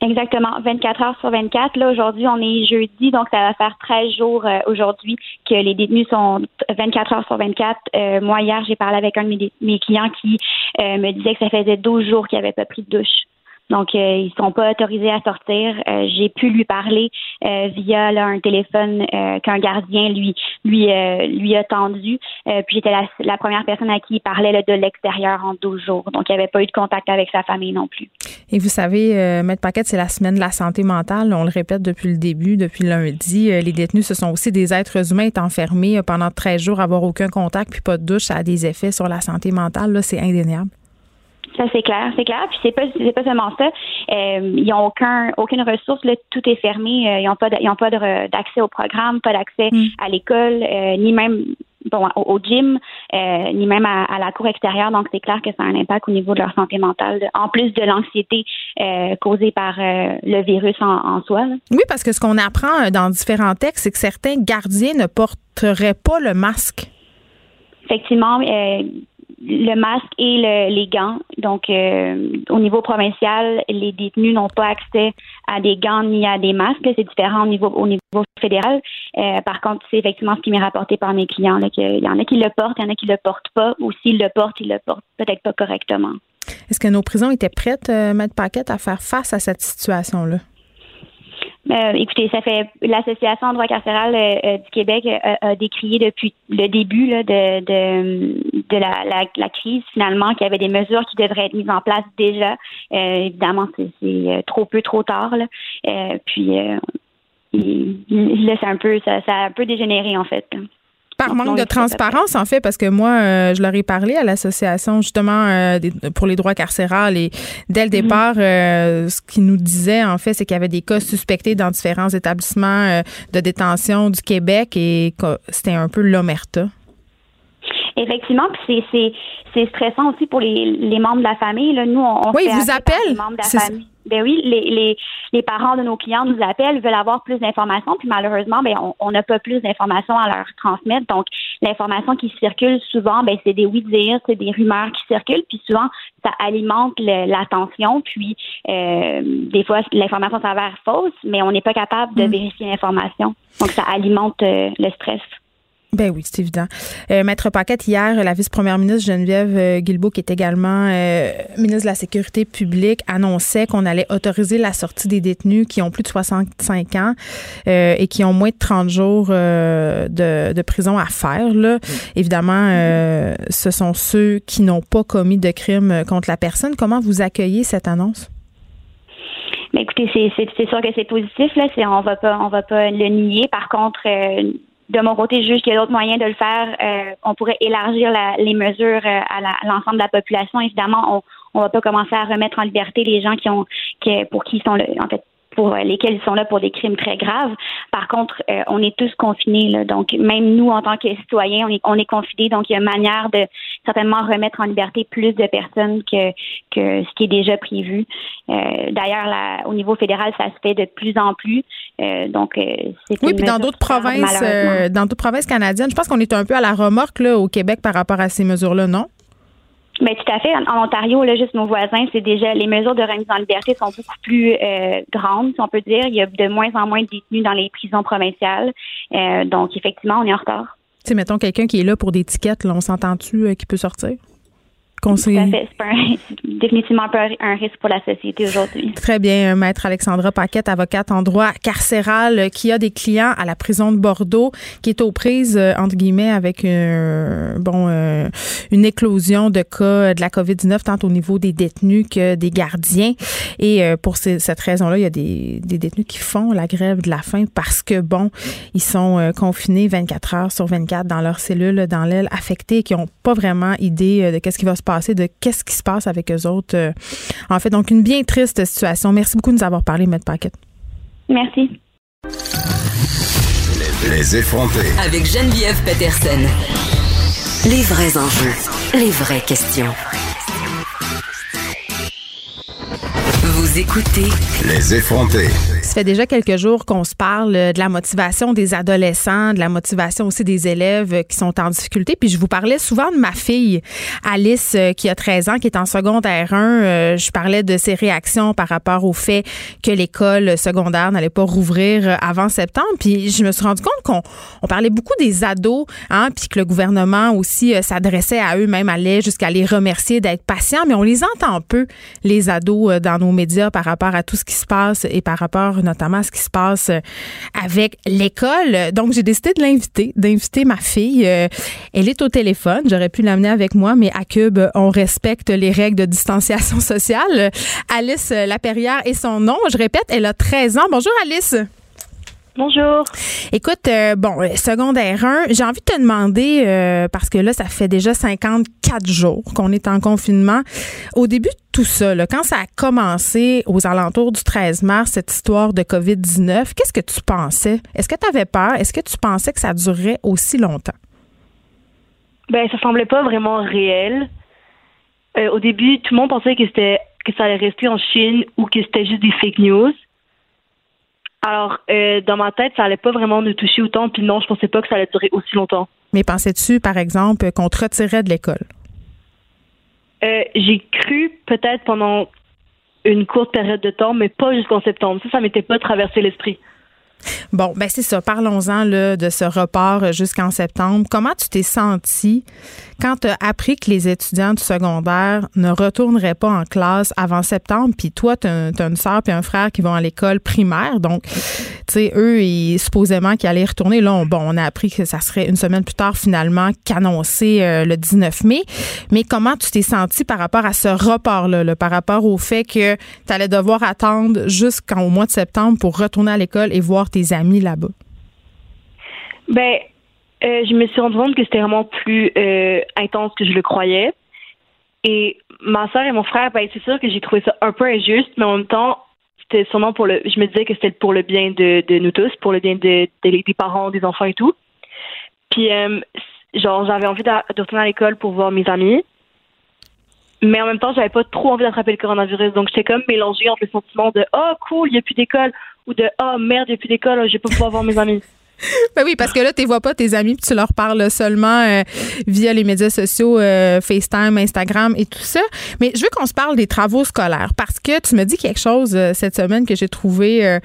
Exactement, 24 heures sur 24. Là, aujourd'hui, on est jeudi, donc ça va faire 13 jours euh, aujourd'hui que les détenus sont 24 heures sur 24. Euh, moi, hier, j'ai parlé avec un de mes, clients qui me disait que ça faisait 12 jours qu'il n'avait pas pris de douche. Donc, euh, ils sont pas autorisés à sortir. Euh, j'ai pu lui parler euh, via un téléphone qu'un gardien lui lui lui a tendu. puis j'étais la, première personne à qui il parlait de l'extérieur en 12 jours. Donc, il n'y avait pas eu de contact avec sa famille non plus. Et vous savez, Maître Paquette, c'est la semaine de la santé mentale. On le répète depuis le début, depuis lundi. les détenus, ce sont aussi des êtres humains, être enfermés pendant 13 jours, avoir aucun contact, puis pas de douche, ça a des effets sur la santé mentale. Là, c'est indéniable. Ça c'est clair, c'est clair. Puis c'est pas c'est pas seulement ça. Euh, ils ont aucun aucune ressource. Là, tout est fermé. Euh, ils n'ont pas ils ont pas d'accès au programme, pas d'accès mm. à l'école, euh, ni même bon au, gym, euh, ni même à, la cour extérieure. Donc c'est clair que ça a un impact au niveau de leur santé mentale, en plus de l'anxiété causée par le virus en, en soi. Oui, parce que ce qu'on apprend dans différents textes, c'est que certains gardiens ne porteraient pas le masque. Effectivement, le masque et les gants. Donc, euh, au niveau provincial, les détenus n'ont pas accès à des gants ni à des masques. C'est différent au niveau, au niveau fédéral. Euh, par contre, c'est effectivement ce qui m'est rapporté par mes clients. Il y en a qui le portent, il y en a qui le portent pas, ou s'ils le portent, ils le portent peut-être pas correctement. Est-ce que nos prisons étaient prêtes, euh, Maître Paquette, à faire face à cette situation-là? Euh, écoutez, ça fait l'association droit carcéral euh, euh, du Québec a décrié depuis le début de, de, la, crise finalement qu'il y avait des mesures qui devraient être mises en place déjà. évidemment, c'est trop peu, trop tard. puis là, c'est un peu ça, ça a un peu dégénéré en fait. Par manque de transparence, en fait, parce que moi, euh, je leur ai parlé à l'association justement euh, pour les droits carcérales et dès le mhm. départ, euh, ce qu'ils nous disaient, en fait, c'est qu'il y avait des cas suspectés dans différents établissements de détention du Québec et c'était un peu l'omerta. Effectivement, puis c'est stressant aussi pour les, membres de la famille. Là. Nous, on, oui, fait vous appellent. membres de la famille. Ben oui, les, les, les, parents de nos clients nous appellent, veulent avoir plus d'informations, puis malheureusement, ben on n'a pas plus d'informations à leur transmettre. Donc, l'information qui circule souvent, ben c'est des oui-dire, c'est des rumeurs qui circulent, puis souvent, ça alimente l'attention, puis euh, des fois, l'information s'avère fausse, mais on n'est pas capable de mm. vérifier l'information. Donc, ça alimente euh, le stress. Ben oui, c'est évident. Euh, Maître Paquette, hier, la vice-première ministre Geneviève euh, Guilbeault, qui est également euh, ministre de la Sécurité publique, annonçait qu'on allait autoriser la sortie des détenus qui ont plus de 65 ans et qui ont moins de 30 jours de, prison à faire. Là. Évidemment, ce sont ceux qui n'ont pas commis de crime contre la personne. Comment vous accueillez cette annonce? Mais écoutez, c'est sûr que c'est positif. Là. On va pas, on va pas le nier. Par contre, de mon côté, je juge qu'il y a d'autres moyens de le faire. Euh, on pourrait élargir les mesures euh, à l'ensemble de la population. Évidemment, on ne va pas commencer à remettre en liberté les gens qui ont qui, pour qui sont le, en fait pour lesquels ils sont là pour des crimes très graves. Par contre, euh, on est tous confinés. Là, donc, même nous, en tant que citoyens, on est, on est confinés. Donc, il y a une manière de certainement remettre en liberté plus de personnes que, que ce qui est déjà prévu. Euh, D'ailleurs, au niveau fédéral, ça se fait de plus en plus. Euh, donc, euh, oui, puis dans d'autres provinces, dans d'autres provinces canadiennes, je pense qu'on est un peu à la remorque là, au Québec par rapport à ces mesures-là, non? Mais tout à fait. En, Ontario, là, juste nos voisins, c'est déjà les mesures de remise en liberté sont beaucoup plus euh, grandes, si on peut dire. Il y a de moins en moins de détenus dans les prisons provinciales. Euh, donc, effectivement, on est en retard. Tu sais, mettons quelqu'un qui est là pour des tickets, là, on s'entend-tu euh, qui peut sortir? C'est définitivement un, risque pour la société aujourd'hui. Très bien, maître Alexandra Paquette, avocate en droit carcéral, euh, qui a des clients à la prison de Bordeaux, qui est aux prises euh, entre guillemets avec euh, bon une éclosion de cas de la COVID-19 tant au niveau des détenus que des gardiens. Et pour cette raison-là, il y a des, des, détenus qui font la grève de la faim parce que bon, ils sont confinés 24 heures sur 24 dans leur cellule, dans l'aile affectée, qui n'ont pas vraiment idée de qu'est-ce qui va se passer de qu'est-ce qui se passe avec eux autres. Euh, en fait, donc une bien triste situation. Merci beaucoup de nous avoir parlé, Maître Paquette. Merci. Les effrontés. Avec Geneviève Peterson. Les vrais enjeux, les vraies questions. Vous écoutez Les effrontés. Ça fait déjà quelques jours qu'on se parle de la motivation des adolescents, de la motivation aussi des élèves qui sont en difficulté. Puis je vous parlais souvent de ma fille, Alice, euh, qui a 13 ans, qui est en secondaire 1. Euh, je parlais de ses réactions par rapport au fait que l'école secondaire n'allait pas rouvrir euh, avant septembre. Puis je me suis rendu compte qu'on on parlait beaucoup des ados, hein, puis que le gouvernement aussi s'adressait à eux, même allait jusqu'à les remercier d'être patients. Mais on les entend peu, les ados, dans nos médias par rapport à tout ce qui se passe et par rapport notamment ce qui se passe euh, avec l'école. Donc, j'ai décidé de l'inviter, d'inviter ma fille. Euh, elle est au téléphone. J'aurais pu l'amener avec moi, mais à Cube, on respecte les règles de distanciation sociale. Alice Laperrière est son nom. Je répète, elle a 13 ans. Bonjour, Alice. Bonjour. Écoute, euh, bon, secondaire 1, j'ai envie de te demander, parce que là, ça fait déjà 54 jours qu'on est en confinement. Au début tout ça, quand ça a commencé aux alentours du 13 mars, cette histoire de COVID-19, qu'est-ce que tu pensais? Est-ce que tu avais peur? Est-ce que tu pensais que ça durerait aussi longtemps? Ben, ça semblait pas vraiment réel. Euh, au début, tout le monde pensait que c'était que ça allait rester en Chine ou que c'était juste des fake news. Alors, euh, dans ma tête, ça allait pas vraiment nous toucher autant, puis non, je pensais pas que ça allait durer aussi longtemps. Mais pensais-tu, par exemple, qu'on te retirait de l'école? Euh, j'ai cru peut-être pendant une courte période de temps, mais pas jusqu'en septembre. Ça, ça m'était pas traversé l'esprit. Bon, ben c'est ça. Parlons-en de ce report jusqu'en septembre. Comment tu t'es senti quand tu as appris que les étudiants du secondaire ne retourneraient pas en classe avant septembre, puis toi, tu as, une soeur puis un frère qui vont à l'école primaire, donc, tu sais, eux, ils, supposément qu'ils allaient retourner. Là, on, bon, on a appris que ça serait une semaine plus tard, finalement, qu'annoncé euh, le 19 mai. Mais comment tu t'es senti par rapport à ce report-là, par rapport au fait que tu allais devoir attendre jusqu'au mois de septembre pour retourner à l'école et voir tes amis là-bas? Ben, euh, je me suis rendu compte que c'était vraiment plus euh, intense que je le croyais. Et ma soeur et mon frère, ben, c'est sûr que j'ai trouvé ça un peu injuste, mais en même temps, c'était sûrement pour le. Je me disais que c'était pour le bien de, nous tous, pour le bien de, des parents, des enfants et tout. Puis, euh, genre, j'avais envie de, retourner à l'école pour voir mes amis. mais en même temps, j'avais pas trop envie d'attraper le coronavirus. Donc, j'étais comme mélangée entre le sentiment de oh cool, il y a plus d'école ou de oh merde, il y a je vais pas pouvoir voir mes amis. Ben oui, parce que là, tu vois pas tes amis, puis tu leur parles seulement euh, via les médias sociaux, euh, FaceTime, Instagram et tout ça. Mais je veux qu'on se parle des travaux scolaires parce que tu me dis quelque chose euh, cette semaine que j'ai trouvé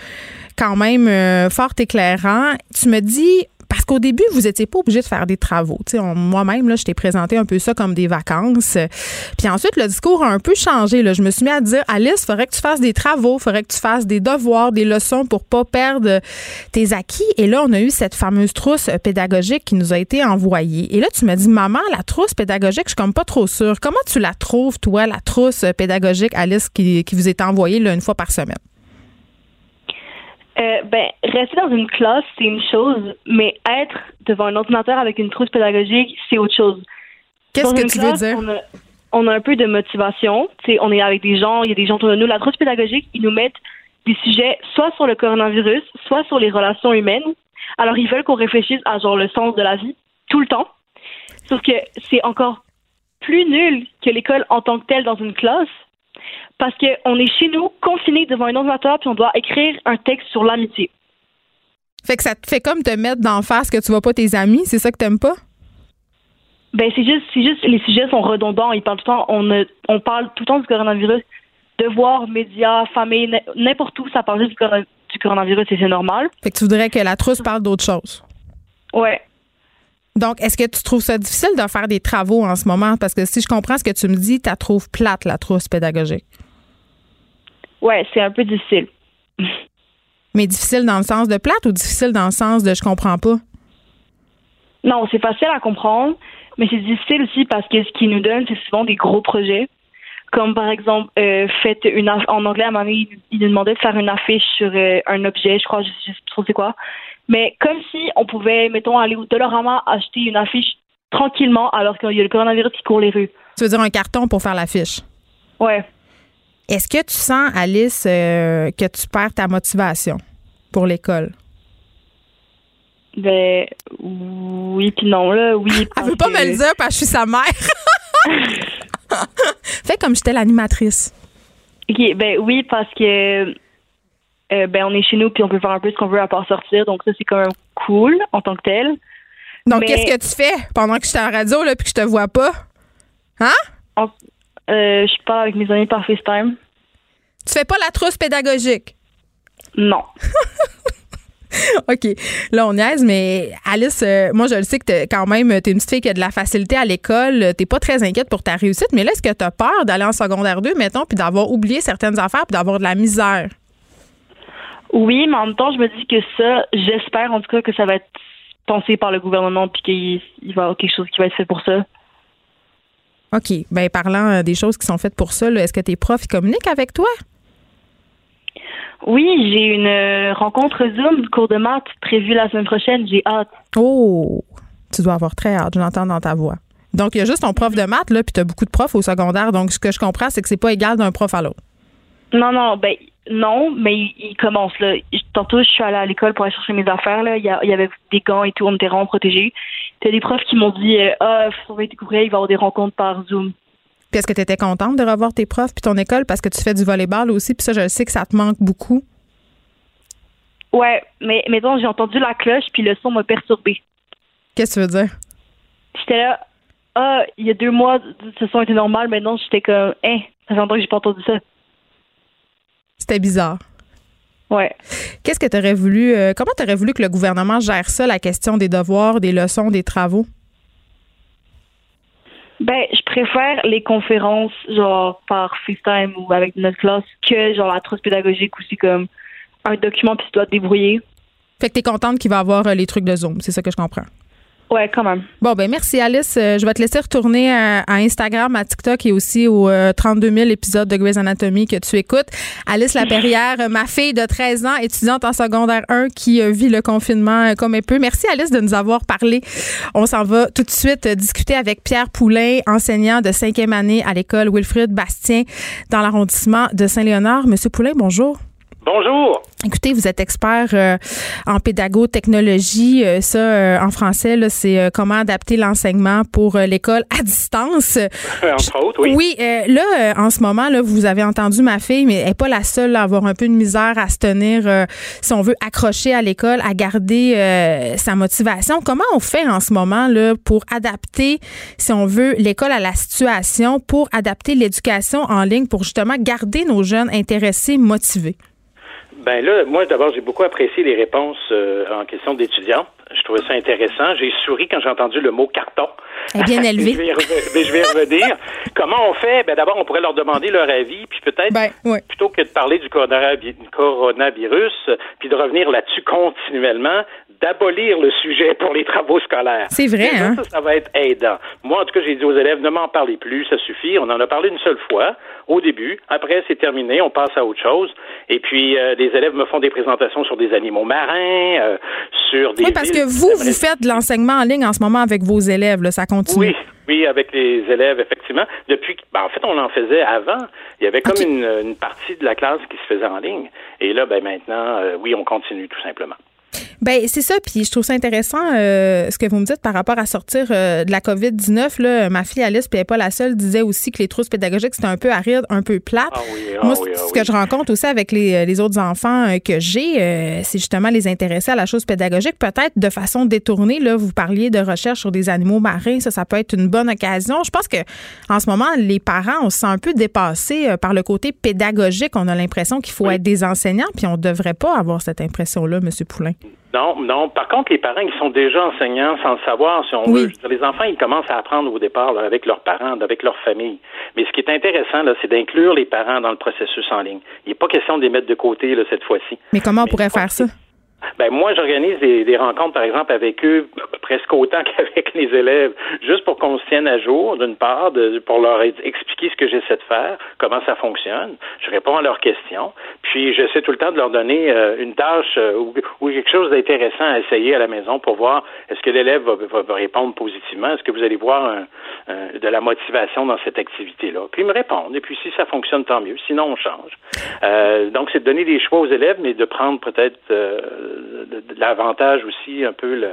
quand même fort éclairant. Tu me dis parce qu'au début, vous n'étiez pas obligé de faire des travaux. Moi-même, je t'ai présenté un peu ça comme des vacances. Puis ensuite, le discours a un peu changé. Là. Je me suis mis à dire, Alice, il faudrait que tu fasses des travaux, il faudrait que tu fasses des devoirs, des leçons pour pas perdre tes acquis. Et là, on a eu cette fameuse trousse pédagogique qui nous a été envoyée. Et là, tu m'as dit, maman, la trousse pédagogique, je suis pas trop sûre. Comment tu la trouves, toi, la trousse pédagogique, Alice, qui, vous est envoyée une fois par semaine? Euh, ben, rester dans une classe, c'est une chose, mais être devant un ordinateur avec une trousse pédagogique, c'est autre chose. Qu'est-ce que tu veux dire? On a, un peu de motivation. sais, on est avec des gens, il y a des gens autour de nous. La trousse pédagogique, ils nous mettent des sujets soit sur le coronavirus, soit sur les relations humaines. Alors, ils veulent qu'on réfléchisse à genre le sens de la vie tout le temps. Sauf que c'est encore plus nul que l'école en tant que telle dans une classe parce qu'on est chez nous, confinés devant un ordinateur, puis on doit écrire un texte sur l'amitié. Fait que ça te fait comme te mettre d'en face que tu vois pas tes amis, c'est ça que t'aimes pas? Ben c'est juste, c'est juste, les sujets sont redondants. Ils parlent tout le temps, on, on parle tout le temps du coronavirus, devoirs, médias, famille, n'importe où, ça parle juste du, coronavirus et c'est normal. Fait que tu voudrais que la trousse parle d'autre chose. Ouais. Donc, est-ce que tu trouves ça difficile de faire des travaux en ce moment? Parce que si je comprends ce que tu me dis, tu la trouves plate, la trousse pédagogique. Ouais, c'est un peu difficile. Mais difficile dans le sens de plate ou difficile dans le sens de je comprends pas? Non, c'est facile à comprendre, mais c'est difficile aussi parce que ce qu'ils nous donnent, c'est souvent des gros projets. Comme par exemple, euh, faites une en anglais, à un moment donné, il nous demandait de faire une affiche sur euh, un objet, je crois, je sais pas trop c'est quoi. Mais comme si on pouvait, mettons, aller au Dolorama acheter une affiche tranquillement alors qu'il y a le coronavirus qui court les rues. Tu veux dire un carton pour faire l'affiche? Ouais. Est-ce que tu sens, Alice, euh, que tu perds ta motivation pour l'école? Ben oui puis non là, oui. Elle veut pas me le dire parce que je suis sa mère. Fais comme j'étais l'animatrice. OK, ben oui parce que euh, ben on est chez nous puis on peut faire un peu ce qu'on veut à part sortir. Donc ça c'est quand même cool en tant que tel. Donc qu'est-ce que tu fais pendant que je suis à la radio là puis que je te vois pas? Hein? Euh, Je parle avec mes amis par FaceTime. Tu fais pas la trousse pédagogique? Non. OK. Là, on niaise, mais Alice, euh, moi, je le sais que es, quand même, tu es une petite fille qui a de la facilité à l'école. T'es pas très inquiète pour ta réussite, mais là, est-ce que tu as peur d'aller en secondaire 2, mettons, puis d'avoir oublié certaines affaires, puis d'avoir de la misère? Oui, mais en même temps, je me dis que ça, j'espère en tout cas que ça va être pensé par le gouvernement puis qu'il va y avoir quelque chose qui va être fait pour ça. OK. Bien, parlant euh, des choses qui sont faites pour ça, est-ce que tes profs communiquent avec toi? Oui, j'ai une euh, rencontre Zoom, cours de maths prévue la semaine prochaine. J'ai hâte. Oh! Tu dois avoir très hâte, je l'entends dans ta voix. Donc, il y a juste ton prof de maths, là, puis tu as beaucoup de profs au secondaire. Donc, ce que je comprends, c'est que c'est pas égal d'un prof à l'autre. Non, non, ben non, mais il, commence là. Tantôt, je suis allée à l'école pour aller chercher mes affaires. Là. Il, y, avait des gants et tout, on était vraiment protégés. A des profs qui m'ont dit euh, Ah, faut surveiller tes courriels, il va y avoir des rencontres par Zoom. Puis est-ce que tu étais contente de revoir tes profs puis ton école parce que tu fais du volleyball aussi, puis ça, je sais que ça te manque beaucoup. Ouais, mais mettons, j'ai entendu la cloche, puis le son m'a perturbé. Qu'est-ce que tu veux dire? J'étais là, ah, il y a deux mois, ce son était normal, maintenant j'étais comme, hein, ça fait longtemps que j'ai pas entendu ça. C'était bizarre. Ouais. Qu'est-ce que tu aurais voulu, euh, comment tu aurais voulu que le gouvernement gère ça, la question des devoirs, des leçons, des travaux? Ben, je préfère les conférences, genre par FaceTime ou avec notre classe, que genre la trousse pédagogique où c'est comme un document puis tu dois te débrouiller. Fait que t'es contente qu'il va avoir euh, les trucs de Zoom, c'est ça que je comprends. Ouais, quand même. Bon, ben merci Alice. Euh, je vais te laisser retourner à, Instagram, à TikTok et aussi aux 32 000 épisodes de Grey's Anatomy que tu écoutes. Alice Laperrière, ma fille de 13 ans, étudiante en secondaire 1 qui euh, vit le confinement euh, comme elle peut. Merci Alice de nous avoir parlé. On s'en va tout de suite discuter avec Pierre Poulain, enseignant de cinquième année à l'école Wilfrid Bastien dans l'arrondissement de Saint-Léonard. Monsieur Poulain, bonjour. Bonjour. Écoutez, vous êtes expert euh, en pédago-technologie. Euh, ça, euh, en français, c'est comment adapter l'enseignement pour l'école à distance. Entre autres, oui. Oui, là, en ce moment, là, vous avez entendu ma fille, mais elle n'est pas la seule à avoir un peu de misère à se tenir, si on veut, accrocher à l'école, à garder sa motivation. Comment on fait en ce moment là, pour adapter, si on veut, l'école à la situation, pour adapter l'éducation en ligne, pour justement garder nos jeunes intéressés, motivés? Ben là, moi d'abord, j'ai beaucoup apprécié les réponses euh, en question d'étudiants. Je trouvais ça intéressant. J'ai souri quand j'ai entendu le mot carton. bien élevé. je, vais je vais revenir. Comment on fait? Ben d'abord, on pourrait leur demander leur avis, puis peut-être, ben, plutôt que de parler du coronavirus, puis de revenir là-dessus continuellement, d'abolir le sujet pour les travaux scolaires. C'est vrai, hein? Ça, ça va être aidant. Moi, en tout cas, j'ai dit aux élèves, ne m'en parlez plus, ça suffit. On en a parlé une seule fois, au début. Après, c'est terminé, on passe à autre chose. Et puis, euh, les élèves me font des présentations sur des animaux marins, euh, sur des... Oui, parce que vous, vous faites de l'enseignement en ligne en ce moment avec vos élèves, là, ça continue. Oui, oui, avec les élèves, effectivement. Depuis, ben, en fait, on en faisait avant. Il y avait comme une, une, partie de la classe qui se faisait en ligne. Et là, ben maintenant, euh, oui, on continue tout simplement. Ben c'est ça, puis je trouve ça intéressant euh, ce que vous me dites par rapport à sortir euh, de la COVID-19. Là, ma fille Alice, puis elle n'est pas la seule, disait aussi que les trousses pédagogiques c'était un peu aride, un peu plate. Ah ah Moi, ce que je rencontre aussi avec les, les autres enfants euh, que j'ai, c'est justement les intéresser à la chose pédagogique, peut-être de façon détournée. Là, vous parliez de recherche sur des animaux marins, ça, ça peut être une bonne occasion. Je pense que en ce moment, les parents, on se sent un peu dépassés par le côté pédagogique. On a l'impression qu'il faut être des enseignants, puis on devrait pas avoir cette impression-là, Monsieur Poulain. Non, non. Par contre, les parents, ils sont déjà enseignants sans le savoir, si on veut. Les enfants, ils commencent à apprendre au départ avec leurs parents, avec leur famille. Mais ce qui est intéressant, là, c'est d'inclure les parents dans le processus en ligne. Il n'est pas question de les mettre de côté là, cette fois-ci. Mais comment on pourrait faire ça? Ben moi, j'organise des, rencontres, par exemple, avec eux presque autant qu'avec les élèves, juste pour qu'on se tienne à jour, d'une part, de, pour leur expliquer ce que j'essaie de faire, comment ça fonctionne. Je réponds à leurs questions, puis j'essaie tout le temps de leur donner euh, une tâche euh, ou, quelque chose d'intéressant à essayer à la maison pour voir est-ce que l'élève va, répondre positivement, est-ce que vous allez voir de la motivation dans cette activité-là? Puis ils me répondent, et puis si ça fonctionne, tant mieux. Sinon, on change. Euh, donc, c'est de donner des choix aux élèves, mais de prendre peut-être l'avantage aussi un peu le,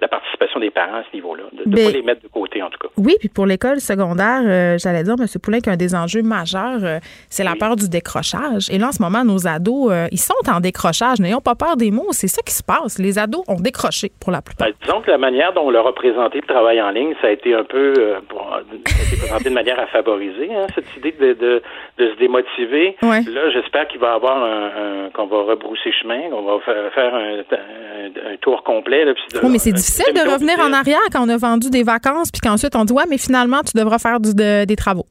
la participation des parents à ce niveau-là, de ne pas les mettre de côté en tout cas. Oui, puis pour l'école secondaire, euh, j'allais dire, M. Poulin, qu'un des enjeux majeurs, euh, c'est la peur du décrochage. Et là, en ce moment, nos ados, euh, ils sont en décrochage. N'ayons pas peur des mots, c'est ça qui se passe. Les ados ont décroché pour la plupart. Ben, disons que la manière dont on leur a présenté le travail en ligne, ça a été un peu présenté de manière à favoriser hein, cette idée de, de, se démotiver. Là, j'espère qu'il va y avoir un, qu'on va rebrousser chemin, qu'on va faire un, tour complet. Là, oui, mais c'est difficile de revenir en arrière quand on a vendu des vacances puis qu'ensuite on dit ouais, mais finalement tu devras faire des travaux.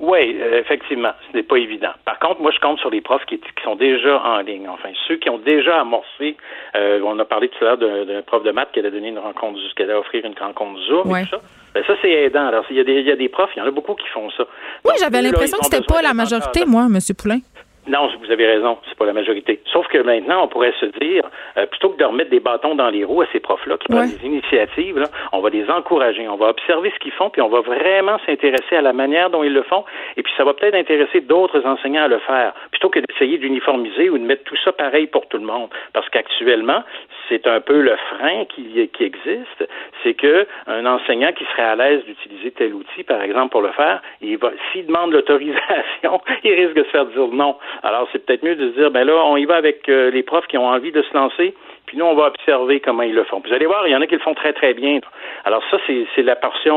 Oui, euh, effectivement, ce n'est pas évident. Par contre, moi, je compte sur les profs qui, sont déjà en ligne. Enfin, ceux qui ont déjà amorcé. Euh, on a parlé tout à l'heure d'un prof de maths qui allait donner une rencontre, qui allait offrir une rencontre Zoom et tout ça. Ben, ça, c'est aidant. Alors, il y, a des, il y a des profs, il y en a beaucoup qui font ça. Oui, j'avais l'impression que c'était pas la majorité, moi, M. Poulain. Non, vous avez raison, c'est pas la majorité. Sauf que maintenant, on pourrait se dire, euh, plutôt que de remettre des bâtons dans les roues à ces profs-là qui prennent des initiatives, là, on va les encourager, on va observer ce qu'ils font, puis on va vraiment s'intéresser à la manière dont ils le font, et puis ça va peut-être intéresser d'autres enseignants à le faire, plutôt que d'essayer d'uniformiser ou de mettre tout ça pareil pour tout le monde. Parce qu'actuellement, c'est un peu le frein qui, qui existe, c'est que un enseignant qui serait à l'aise d'utiliser tel outil, par exemple, pour le faire, il va, s'il demande l'autorisation, il risque de se faire dire non. Alors, c'est peut-être mieux de se dire, ben là, on y va avec euh, les profs qui ont envie de se lancer, puis nous, on va observer comment ils le font. Vous allez voir, il y en a qui le font très, très bien. Alors ça, c'est la portion.